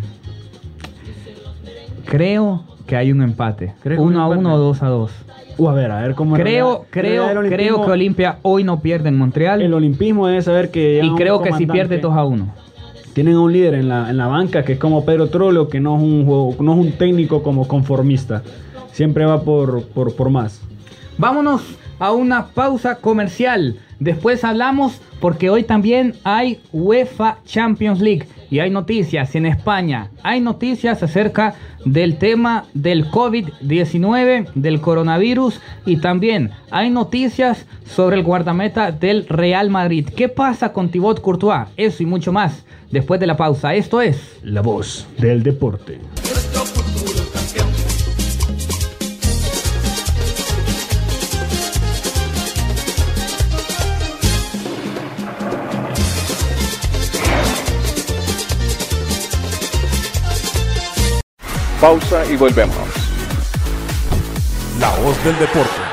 creo que hay un empate. ¿Crees que un 1 a empate? 1 o 2 a 2. uh, a ver, a ver cómo Creo, creo, creo que Olimpia hoy no pierde en Montreal. El olimpismo debe saber que. y creo que si pierde 2 a 1. Tienen un líder en la, en la banca que es como Pedro Trollo, que no es un, juego- no es un técnico como conformista. Siempre va por, por, por más. Vámonos a una pausa comercial. Después hablamos porque hoy también hay UEFA Champions League y hay noticias en España. Hay noticias acerca del tema del COVID-19, del coronavirus y también hay noticias sobre el guardameta del Real Madrid. ¿Qué pasa con Thibaut Courtois? Eso y mucho más después de la pausa. Esto es La voz del deporte. Pausa y volvemos. La voz del deporte.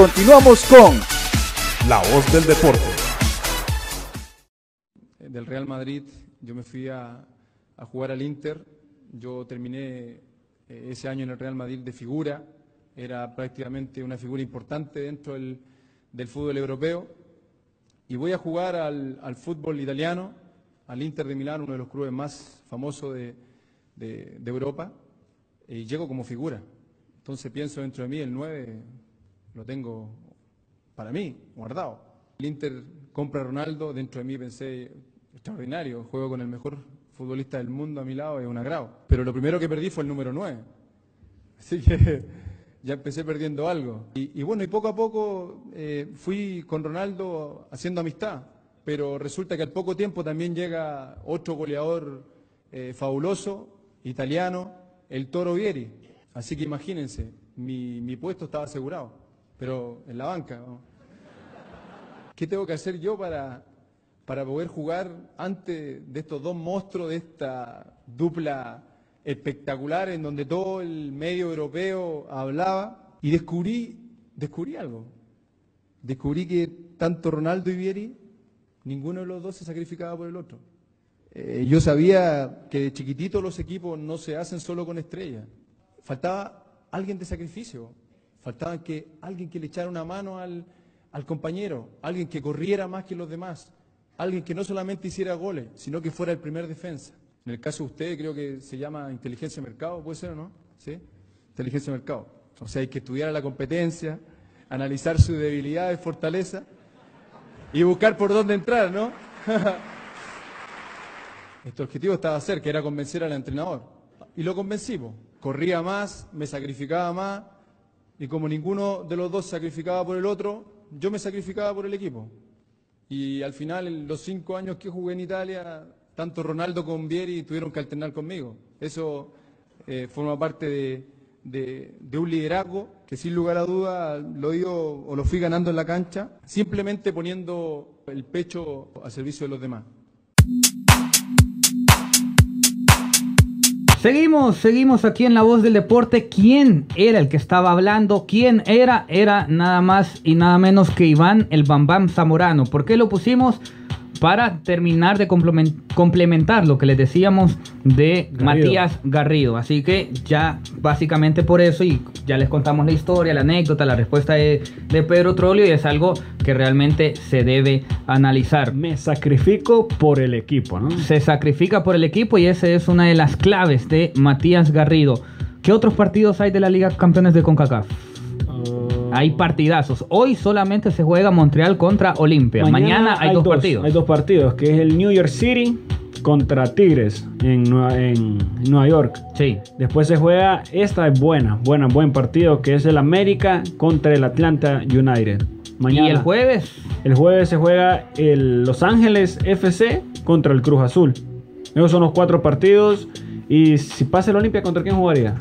Continuamos con La Voz del Deporte. del Real Madrid, yo me fui a, jugar al Inter, yo terminé eh, ese año en el Real Madrid de figura, era prácticamente una figura importante dentro del, del fútbol europeo, y voy a jugar al, al fútbol italiano, al Inter de Milán, uno de los clubes más famosos de- de Europa, y llego como figura. Entonces pienso dentro de mí, el 9 lo tengo para mí, guardado. El Inter compra a Ronaldo, dentro de mí pensé, extraordinario, juego con el mejor futbolista del mundo a mi lado, es un agrado. Pero lo primero que perdí fue el número 9. Así que ya empecé perdiendo algo. Y, bueno, y poco a poco eh, fui con Ronaldo haciendo amistad, pero resulta que al poco tiempo también llega otro goleador eh, fabuloso, italiano, el Toro Vieri. Así que imagínense, mi, mi puesto estaba asegurado, pero en la banca. ¿no? ¿Qué tengo que hacer yo para, para poder jugar ante de estos dos monstruos, de esta dupla espectacular en donde todo el medio europeo hablaba? Y descubrí, descubrí algo. Descubrí que tanto Ronaldo y Vieri, ninguno de los dos se sacrificaba por el otro. Eh, yo sabía que de chiquitito los equipos no se hacen solo con estrellas. Faltaba alguien de sacrificio. Faltaba que alguien que le echara una mano al, compañero, alguien que corriera más que los demás, alguien que no solamente hiciera goles, sino que fuera el primer defensa. En el caso de usted creo que se llama inteligencia de mercado, ¿puede ser o no? ¿Sí? Inteligencia de mercado. O sea, hay que estudiar la competencia, analizar sus debilidades, fortalezas y buscar por dónde entrar, ¿no? Este objetivo estaba cerca, era convencer al entrenador. Y lo convencí, po. corría más, me sacrificaba más, y como ninguno de los dos sacrificaba por el otro, yo me sacrificaba por el equipo. Y al final, en los cinco años que jugué en Italia, tanto Ronaldo como Vieri tuvieron que alternar conmigo. Eso eh, forma parte de, de- un liderazgo que sin lugar a duda lo dio o lo fui ganando en la cancha, simplemente poniendo el pecho al servicio de los demás. Seguimos, seguimos aquí en La Voz del Deporte. ¿Quién era el que estaba hablando? ¿Quién era? Era nada más y nada menos que Iván el Bambam Zamorano. ¿Por qué lo pusimos? Para terminar de complemen- complementar lo que les decíamos de Garrido. Matías Garrido. Así que ya básicamente por eso y ya les contamos la historia, la anécdota, la respuesta de, de Pedro Trolio y es algo que realmente se debe analizar Me sacrifico por el equipo, ¿no? se sacrifica por el equipo y esa es una de las claves de Matías Garrido. ¿Qué otros partidos hay de la Liga Campeones de CONCACAF? Hay partidazos. Hoy solamente se juega Montreal contra Olimpia. Mañana, hay, dos, partidos. Hay dos partidos, que es el New York City contra Tigres en Nueva, en Nueva York. Sí. Después se juega, esta es buena, buena, buen partido, que es el América contra el Atlanta United. Mañana. Y el jueves, El jueves se juega el Los Ángeles FC contra el Cruz Azul. Esos son los cuatro partidos. Y si pasa el Olimpia, ¿contra quién jugaría?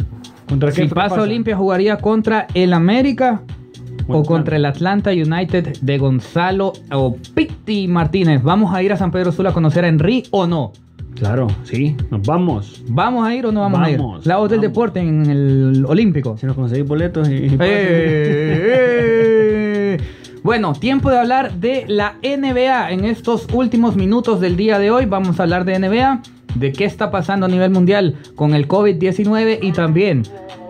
¿Contra si pasa Olimpia, jugaría contra el América o contra el Atlanta United de Gonzalo o Pitti Martínez. ¿Vamos a ir a San Pedro Sula a conocer a Henry o no? Claro, sí, nos vamos. ¿Vamos a ir o no vamos, a ir? La voz del deporte en el Olímpico. Si nos conseguís boletos y... y- Eh, Bueno, tiempo de hablar de la NBA. En estos últimos minutos del día de hoy vamos a hablar de NBA, de qué está pasando a nivel mundial con el COVID-19 y también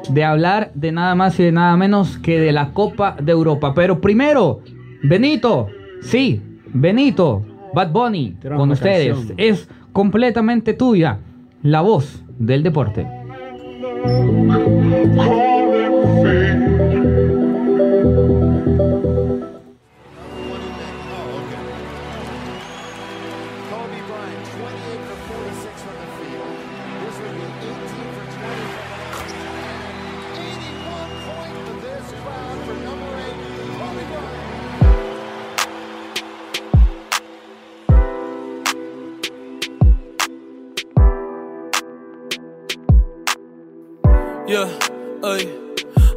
de hablar de nada más y de nada menos que de la Copa de Europa. Pero primero, Benito, sí, Benito, Bad Bunny, con ustedes. canción. Es completamente tuya, la voz del deporte.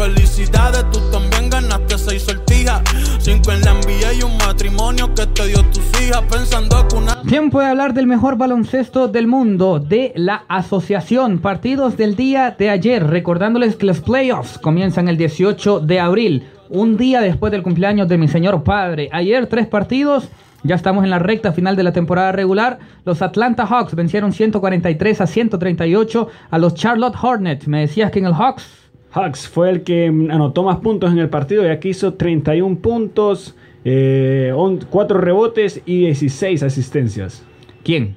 Felicidades, tú también ganaste seis sortijas. Cinco en la y un matrimonio que te dio tus hijas. Pensando que una. Tiempo de hablar del mejor baloncesto del mundo, de la asociación. Partidos del día de ayer, recordándoles que los playoffs comienzan el 18 de abril, un día después del cumpleaños de mi señor padre. Ayer tres partidos, ya estamos en la recta final de la temporada regular. Los Atlanta Hawks vencieron 143 a 138 a los Charlotte Hornets. Me decías que en el Hawks... Hawks fue el que anotó más puntos en el partido y aquí hizo 31 puntos, 4 rebotes y 16 asistencias. ¿Quién?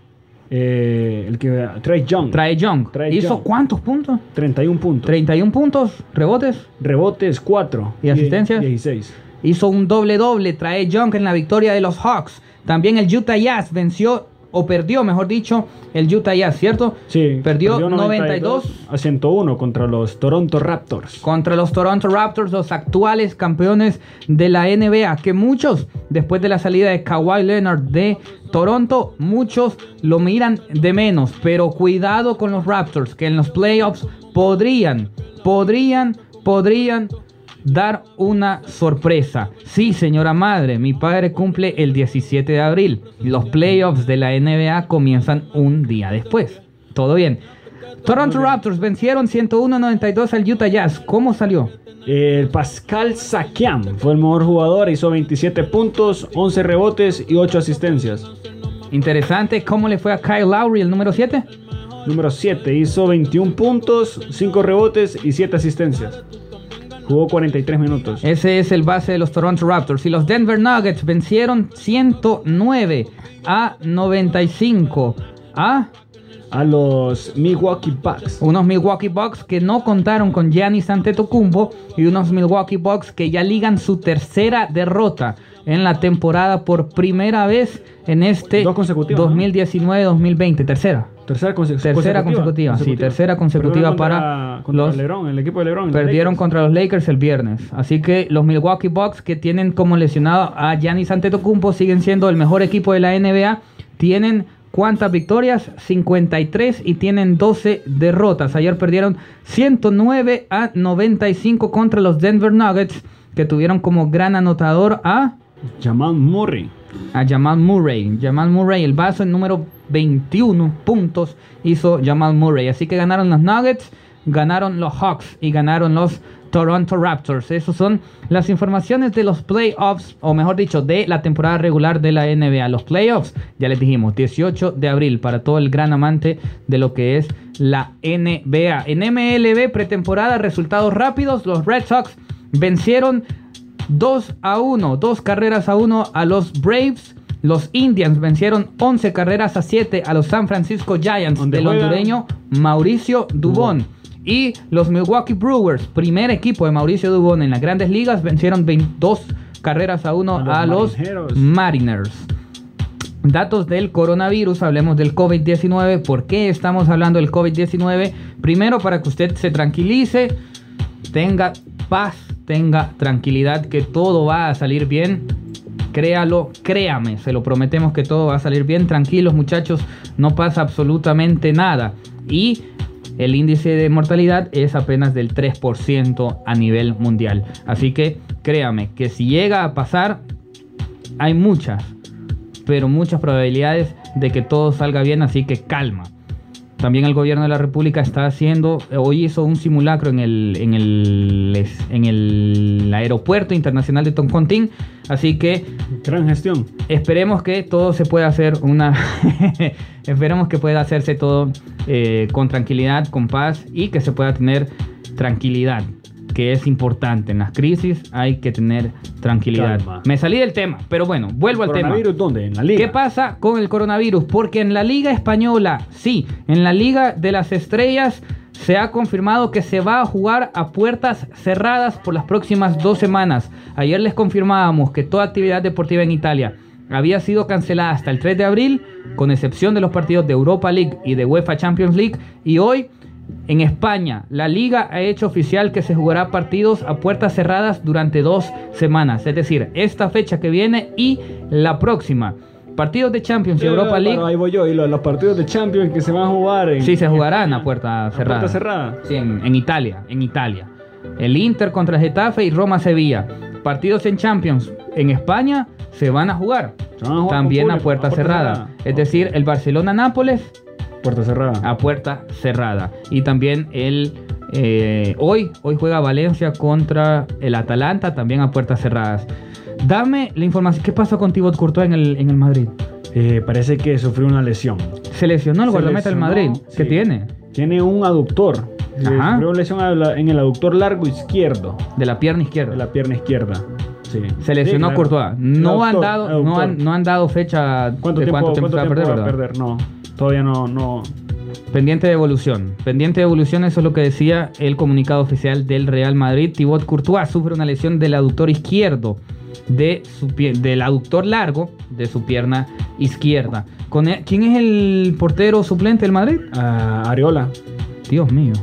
Eh, el que Trey Young. Trae Young. Trae ¿Hizo Young. cuántos puntos? 31 puntos. 31 puntos, rebotes. Rebotes 4. ¿Y asistencias? 16. Hizo un doble doble, trae Young en la victoria de los Hawks. También el Utah Jazz venció, o perdió, mejor dicho, el Utah Jazz, ¿cierto? Sí, Perdió 92 a 101 contra los Toronto Raptors. contra los Toronto Raptors, los actuales campeones de la NBA, que muchos, después de la salida de Kawhi Leonard de Toronto, muchos lo miran de menos, pero cuidado con los Raptors, que en los playoffs podrían, podrían, podrían dar una sorpresa. Sí, señora madre, mi padre cumple el 17 de abril. Los playoffs de la NBA comienzan un día después. Todo bien. Toronto Raptors vencieron 101-92 al Utah Jazz. ¿Cómo salió? El Pascal Sakiam fue el mejor jugador, hizo 27 puntos, 11 rebotes y 8 asistencias. Interesante, ¿cómo le fue a Kyle Lowry, el número 7? Número 7, hizo 21 puntos, 5 rebotes y 7 asistencias. Jugó 43 minutos. Ese es el base de los Toronto Raptors. Y los Denver Nuggets vencieron 109 a 95 a A los Milwaukee Bucks. unos Milwaukee Bucks que no contaron con Giannis Antetokounmpo y unos Milwaukee Bucks que ya ligan su tercera derrota en la temporada por primera vez en este Dos consecutivas, ¿no? 2019-2020. Tercera. Tercera, conse- Tercera consecutiva, sí, tercera consecutiva Perdieron para contra, contra los- LeBron, el equipo de LeBron. Perdieron Lakers. contra los Lakers el viernes. Así que los Milwaukee Bucks que tienen como lesionado a Giannis Antetokounmpo siguen siendo el mejor equipo de la NBA. Tienen ¿cuántas victorias? 53 y tienen 12 derrotas. Ayer perdieron 109 a 95 contra los Denver Nuggets que tuvieron como gran anotador a Jamal Murray. a Jamal Murray. Jamal Murray, el vaso en número 21 puntos hizo Jamal Murray. Así que ganaron los Nuggets, ganaron los Hawks y ganaron los Toronto Raptors. Esas son las informaciones de los playoffs, o mejor dicho, de la temporada regular de la NBA. Los playoffs, ya les dijimos, 18 de abril para todo el gran amante de lo que es la NBA. En MLB pretemporada, resultados rápidos, los Red Sox vencieron 2 a 1, dos carreras a 1 a los Braves. Los Indians vencieron 11 carreras a 7 a los San Francisco Giants del juega- hondureño Mauricio Dubón. Y los Milwaukee Brewers, primer equipo de Mauricio Dubón en las grandes ligas, vencieron 22 carreras a 1 A a los. Mariners. Datos del coronavirus, hablemos del COVID-19. ¿Por qué estamos hablando del COVID-19? Primero, para que usted se tranquilice, tenga paz, tenga tranquilidad, que todo va a salir bien. Créalo, créame, se lo prometemos que todo va a salir bien. Tranquilos muchachos, no pasa absolutamente nada. Y el índice de mortalidad es apenas del 3% a nivel mundial. Así que créame que si llega a pasar, hay muchas, pero muchas probabilidades de que todo salga bien, así que calma. También el gobierno de la República está haciendo, hoy hizo un simulacro en el, en el, en el aeropuerto internacional de Toncontín, así que Gran gestión. esperemos que todo se pueda hacer una, esperemos que pueda hacerse todo eh, con tranquilidad, con paz y que se pueda tener tranquilidad, que es importante. En las crisis hay que tener tranquilidad. Calma. Me salí del tema, pero bueno, vuelvo al tema. ¿Coronavirus dónde? En la liga. ¿Qué pasa con el coronavirus? Porque en la Liga Española, sí, en la Liga de las Estrellas se ha confirmado que se va a jugar a puertas cerradas por las próximas dos semanas. Ayer les confirmábamos que toda actividad deportiva en Italia había sido cancelada hasta el 3 de abril, con excepción de los partidos de Europa League y de UEFA Champions League. Y hoy, en España, la liga ha hecho oficial que se jugará partidos a puertas cerradas durante dos semanas. Es decir, esta fecha que viene y la próxima. Partidos de Champions y Europa Bueno, League. ahí voy yo. Y los, los partidos de Champions que se van a jugar en. Sí, se jugarán a puerta cerrada. puerta cerrada. Sí, en, en Italia, en Italia. El Inter contra el Getafe y Roma Sevilla. Partidos en Champions en España se van a jugar. Van a jugar También a puerta a puerta cerrada. cerrada. Es decir, el Barcelona Nápoles Puerta cerrada. a puerta cerrada. Y también el eh, hoy, hoy juega Valencia contra el Atalanta, también a puertas cerradas. Dame la información. ¿Qué pasó con Thibaut Courtois en el, en el Madrid? Eh, parece que sufrió una lesión. Se lesionó el guardameta del Madrid. ¿Qué sí. tiene? Tiene un aductor. Ajá. Sufrió una lesión en el aductor largo izquierdo De la pierna izquierda. de la pierna izquierda. Sí. Se lesionó Sí, claro. Courtois. No, han dado, no, han, no han dado fecha ¿Cuánto de tiempo, cuánto tiempo cuánto se va a perder, va a. No, todavía no, no. Pendiente de evolución. Pendiente de evolución, eso es lo que decía el comunicado oficial del Real Madrid. Thibaut Courtois sufre una lesión del aductor izquierdo, de su pie- del aductor largo de su pierna izquierda. Con e- ¿Quién es el portero suplente del Madrid? Ah, Areola. Dios mío.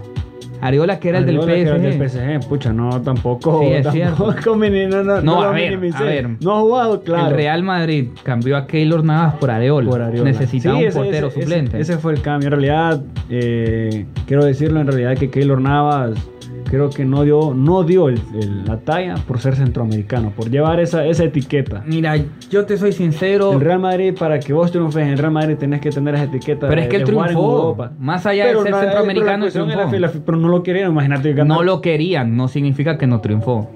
Areola, que era el del Areola, que era PSG. el PSG. Pucha, no, tampoco. Sí, es tampoco mini- no, no, No, a ver, minimicé. a ver. No ha jugado, claro. El Real Madrid cambió a Keylor Navas por Areola. Por Areola. Necesitaba Sí, un ese- portero ese- suplente. Ese, ese fue el cambio. En realidad, eh, quiero decirlo, en realidad que Keylor Navas creo que no dio, no dio el- el- la talla por ser centroamericano, por llevar esa, esa etiqueta. Mira, yo te soy sincero. El Real Madrid, para que vos triunfes en el Real Madrid, tenés que tener esa etiqueta. Pero de- es que él triunfó. Más allá Pero de ser no, eh, centroamericano, pero triunfó. la- pero no lo querían, imagínate ganar. No lo querían, no significa que no triunfó.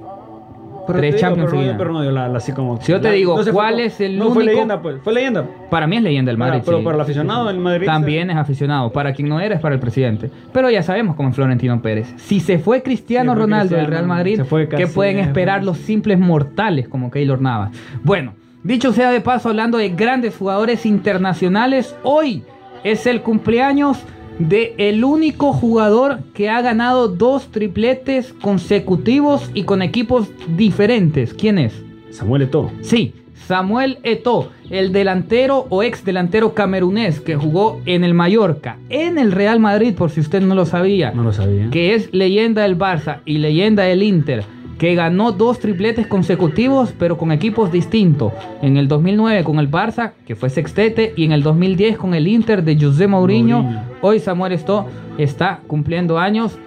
Pero Tres digo, Champions pero, no- seguidas. pero no dio la, la- así como. Si yo te la- digo, ¿cuál es el no, fue leyenda, pues. Fue leyenda. Para mí es leyenda del Madrid. pero sí. para el aficionado del Madrid. También es aficionado. Para quien no era, es para el presidente. Pero ya sabemos cómo es Florentino Pérez. Si se fue Cristiano Ronaldo del Real Madrid, ¿qué pueden esperar los simples mortales como Keylor Navas? Bueno, dicho sea de paso, hablando de grandes jugadores internacionales, hoy es el cumpleaños de el único jugador que ha ganado dos tripletes consecutivos y con equipos diferentes. ¿Quién es? Samuel Eto'o. Sí, Samuel Eto'o, el delantero o ex delantero camerunés que jugó en el Mallorca, en el Real Madrid, por si usted no lo sabía, No lo sabía. que es leyenda del Barça y leyenda del Inter, que ganó dos tripletes consecutivos, pero con equipos distintos. En el 2009 con el Barça, que fue sextete, y en el 2010 con el Inter de José Mourinho. Mourinho. Hoy Samuel Eto'o está cumpliendo años.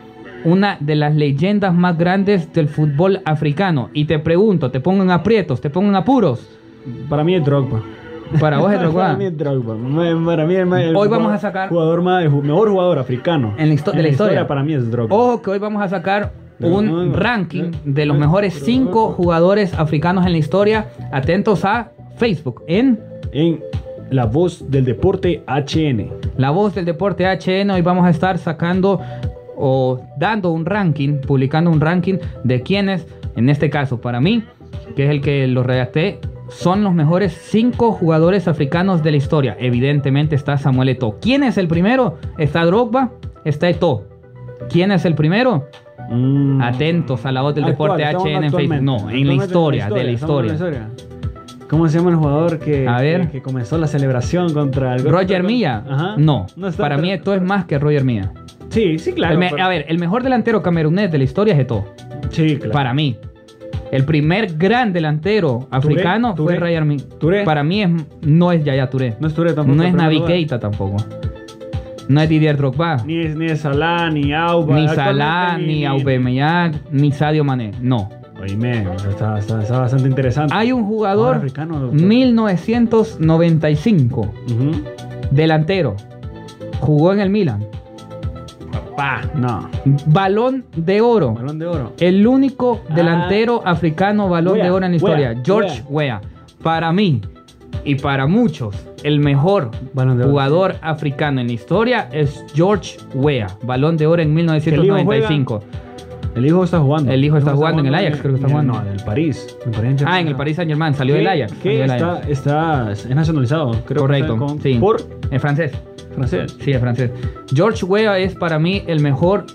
Una de las leyendas más grandes del fútbol africano. Y te pregunto, te pongo en aprietos, te pongo en apuros. Para mí es Drogba. Para vos es Drogba. Para mí es Drogba. Me- Para mí es el, el Hoy vamos a sacar- Jugador más, el mejor jugador africano. En la histo- de la historia. Para mí es Drogba. Ojo que hoy vamos a sacar un ranking de los mejores pero- cinco jugadores africanos en la historia. Atentos a Facebook en En La Voz del Deporte HN. La Voz del Deporte HN. Hoy vamos a estar sacando o dando un ranking, publicando un ranking de quienes, en este caso para mí, que es el que lo redacté, son los mejores cinco jugadores africanos de la historia. Evidentemente está Samuel Eto'o. ¿Quién es el primero? Está Drogba, está Eto'o. ¿Quién es el primero? Mm. Atentos a la voz del Actual, deporte HN en. Facebook. No, en la historia, de la historia. ¿Cómo se llama el jugador que, A ver. que, que comenzó la celebración contra el Roger Milla. Ajá. No, para mí Eto'o es más que Roger Milla. Sí, sí, claro. El me- pero- A ver, el mejor delantero camerunés de la historia es Eto'o. Sí, claro. Para mí. El primer gran delantero africano fue Touré, Roger Milla. Para mí es, no es Yaya Touré. No es Touré tampoco. No es Navi Keita tampoco. No es Didier Drogba. Ni es, ni es Salah, ni Auba. Ni Salah, ni Aubameyang, ni Sadio Mané. No. Oíme, está, está, está bastante interesante. Hay un jugador africano, doctor. 1995 Ujú. delantero. Jugó en el Milan. Pa, no. Balón de oro. Balón de oro. El único Ah. delantero africano balón Wea, de oro en la historia. Wea, George Weah. Para mí y para muchos, el mejor Balón de oro, jugador africano en la historia es George Weah. Balón de oro en 1995. El hijo está jugando. El hijo está jugando en el Ajax, creo que está jugando. No, en el París. En París Ah, en el Paris Saint Germain. Salió ¿Qué- del Ajax. ¿Qué salió del está, está, es nacionalizado? Creo Correcto. Que con- sí. Por En francés. francés. Sí, en francés. George Weah es para mí el mejor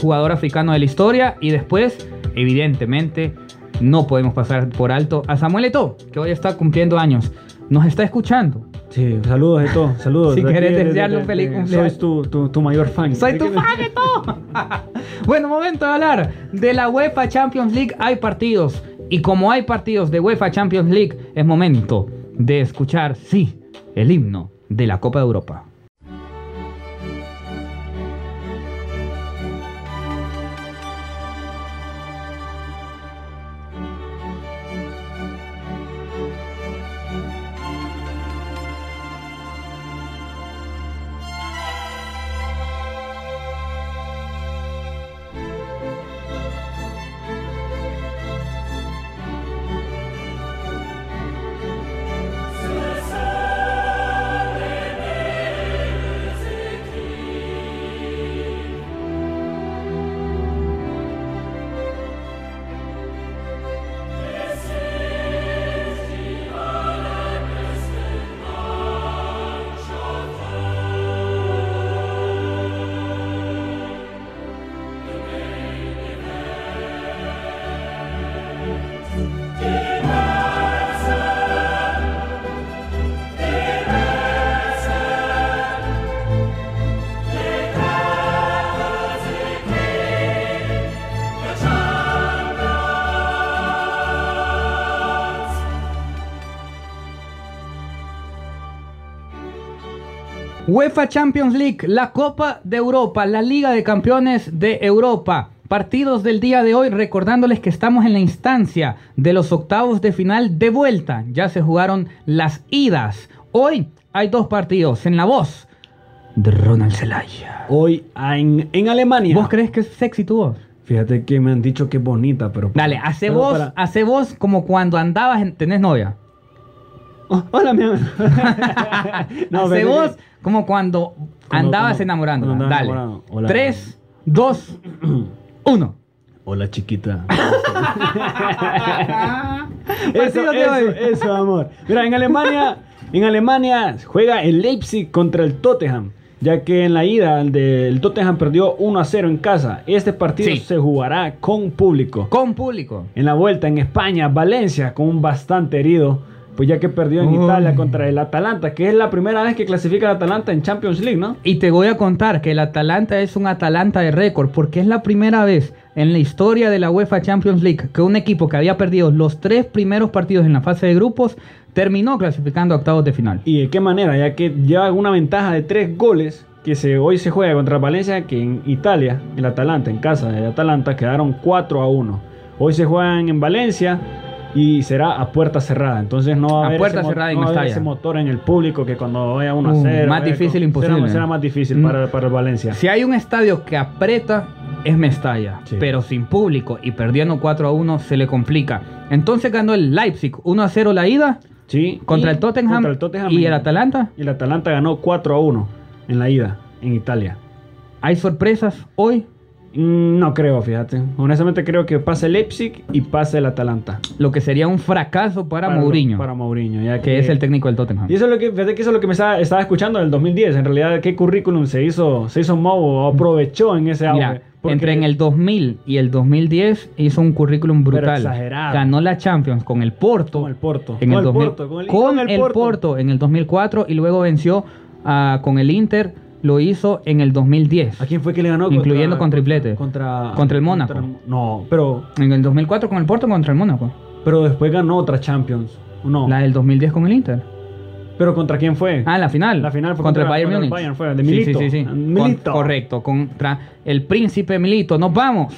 jugador africano de la historia. Y después, evidentemente, no podemos pasar por alto a Samuel Eto'o, que hoy está cumpliendo años. Nos está escuchando. Sí, saludos de todo, saludos. Si De de- desearle de- un feliz de- cumpleaños. Soy tu, tu, tu mayor fan. Soy tu fan Eto'o. bueno, momento de hablar de la UEFA Champions League. Hay partidos. Y como hay partidos de UEFA Champions League, es momento de escuchar, sí, el himno de la Copa de Europa. UEFA Champions League, la Copa de Europa, la Liga de Campeones de Europa. Partidos del día de hoy, recordándoles que estamos en la instancia de los octavos de final de vuelta. Ya se jugaron las idas. Hoy hay dos partidos en la voz de Ronald Zelaya. Hoy en, en Alemania. ¿Vos crees que es sexy tu voz? Fíjate que me han dicho que es bonita, pero. Dale, hace pero para- hace voz como cuando andabas, en- tenés novia. Oh, hola, mi amor. No, hace que- como cuando Cuando- andabas cuando- enamorándola. cuando andaba Dale. enamorado. Hola. 3, 2, 1. Hola, chiquita. eso, eso, hoy. eso, amor. Mira, en Alemania, en Alemania juega el Leipzig contra el Tottenham. Ya que en la ida el, Tottenham perdió 1 a 0 en casa. Este partido Sí. se jugará con público. Con público. En la vuelta en España, Valencia con un bastante herido. Pues ya que perdió en Uy. Italia contra el Atalanta, que es la primera vez que clasifica el Atalanta en Champions League, ¿no? Y te voy a contar que el Atalanta es un Atalanta de récord, porque es la primera vez en la historia de la UEFA Champions League que un equipo que había perdido los tres primeros partidos en la fase de grupos terminó clasificando a octavos de final. ¿Y de qué manera? Ya que lleva una ventaja de tres goles que se, hoy se juega contra Valencia, que en Italia, el Atalanta, en casa de Atalanta, quedaron 4 a 1. Hoy se juegan en Valencia y será a puerta cerrada. Entonces no va a A haber, puerta ese, cerrada en no va haber Mestalla. ese motor en el público que cuando vaya 1 a Uh, 0. más vaya difícil, con- imposible. Será, será más difícil Mm. para, para el Valencia. Si hay un estadio que aprieta, es Mestalla. Sí. Pero sin público y perdiendo 4 a 1 se le complica. Entonces ganó el Leipzig 1 a 0 la ida Sí, contra el Tottenham, contra el Tottenham y el Atalanta. Y el Atalanta ganó 4 a 1 en la ida, en Italia. ¿Hay sorpresas hoy? Mm, No creo, fíjate. Honestamente creo que pase el Leipzig y pase el Atalanta. Lo que sería un fracaso para, Mourinho, Para Mourinho, ya que es el técnico del Tottenham. Y eso es lo que, fíjate que eso es lo que me estaba, estaba escuchando en el 2010. En realidad, ¿qué currículum se hizo, se hizo movo o aprovechó en ese auge? Mira, Porque- entre en el 2000 y el 2010 hizo un currículum Pero brutal. exagerado. Ganó la Champions con el Porto. Con el Porto. En Con el el 2000 Porto, con el- con con el. Porto en el 2004 y luego venció ah, con el Inter. Lo hizo en el 2010. ¿A quién fue que le ganó? Incluyendo con triplete. Contra, Contra el Mónaco. contra- no, pero, En el 2004 con el Porto contra el Mónaco. pero después ganó otra Champions. No. La del 2010 con el Inter. Pero ¿contra quién fue? Ah, la final. La final fue contra, el contra- Bayern contra Múnich. Bayern, fue, de Sí, Milito. Sí, sí, sí. Milito. Con- correcto, contra el príncipe Milito. Nos vamos.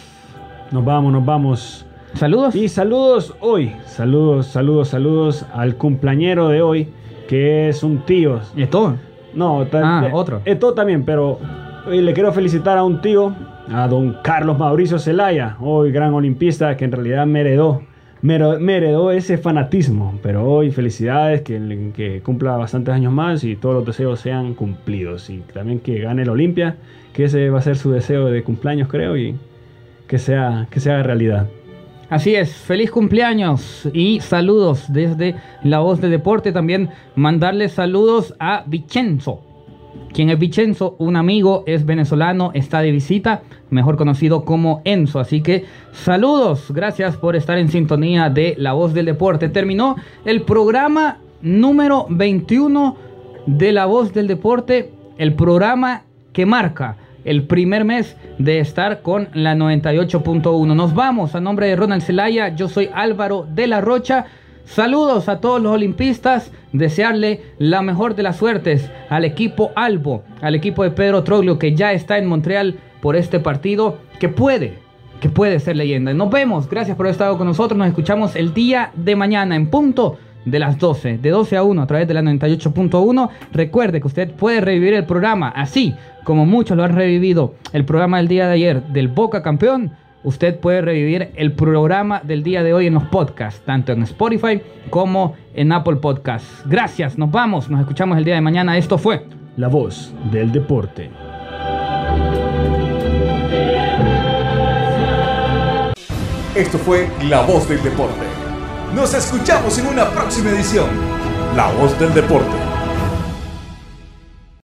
Nos vamos, nos vamos. Saludos. Y saludos hoy. Saludos, saludos, saludos al cumpleañero de hoy, que es un tío. ¿Y es todo? No, Ah, eh, otro. Esto también, pero hoy le quiero felicitar a un tío, a don Carlos Mauricio Zelaya, hoy gran olimpista, que en realidad me heredó, me heredó, me heredó ese fanatismo. Pero hoy felicidades, que, que cumpla bastantes años más y todos los deseos sean cumplidos. Y también que gane la Olimpia, que ese va a ser su deseo de cumpleaños, creo, y que sea, que sea realidad. Así es, feliz cumpleaños y saludos desde La Voz de Deporte. También mandarle saludos a Vicenzo. ¿Quién es Vicenzo? Un amigo, es venezolano, está de visita, mejor conocido como Enzo. Así que saludos, gracias por estar en sintonía de La Voz del Deporte. Terminó el programa número 21 de La Voz del Deporte, el programa que marca el primer mes de estar con la 98.1. Nos vamos a nombre de Ronald Zelaya, yo soy Álvaro de la Rocha. Saludos a todos los olimpistas, desearle la mejor de las suertes al equipo Albo, al equipo de Pedro Troglio que ya está en Montreal por este partido que puede, que puede ser leyenda. Nos vemos, gracias por haber estado con nosotros, nos escuchamos el día de mañana en punto de las 12, de 12 a 1 a través de la 98.1. Recuerde que usted puede revivir el programa así como muchos lo han revivido el programa del día de ayer del Boca Campeón usted puede revivir el programa del día de hoy en los podcasts, tanto en Spotify como en Apple Podcasts. Gracias, nos vamos, nos escuchamos el día de mañana. Esto fue La voz del deporte. Esto fue La Voz del Deporte. Nos escuchamos en una próxima edición. La Voz del Deporte.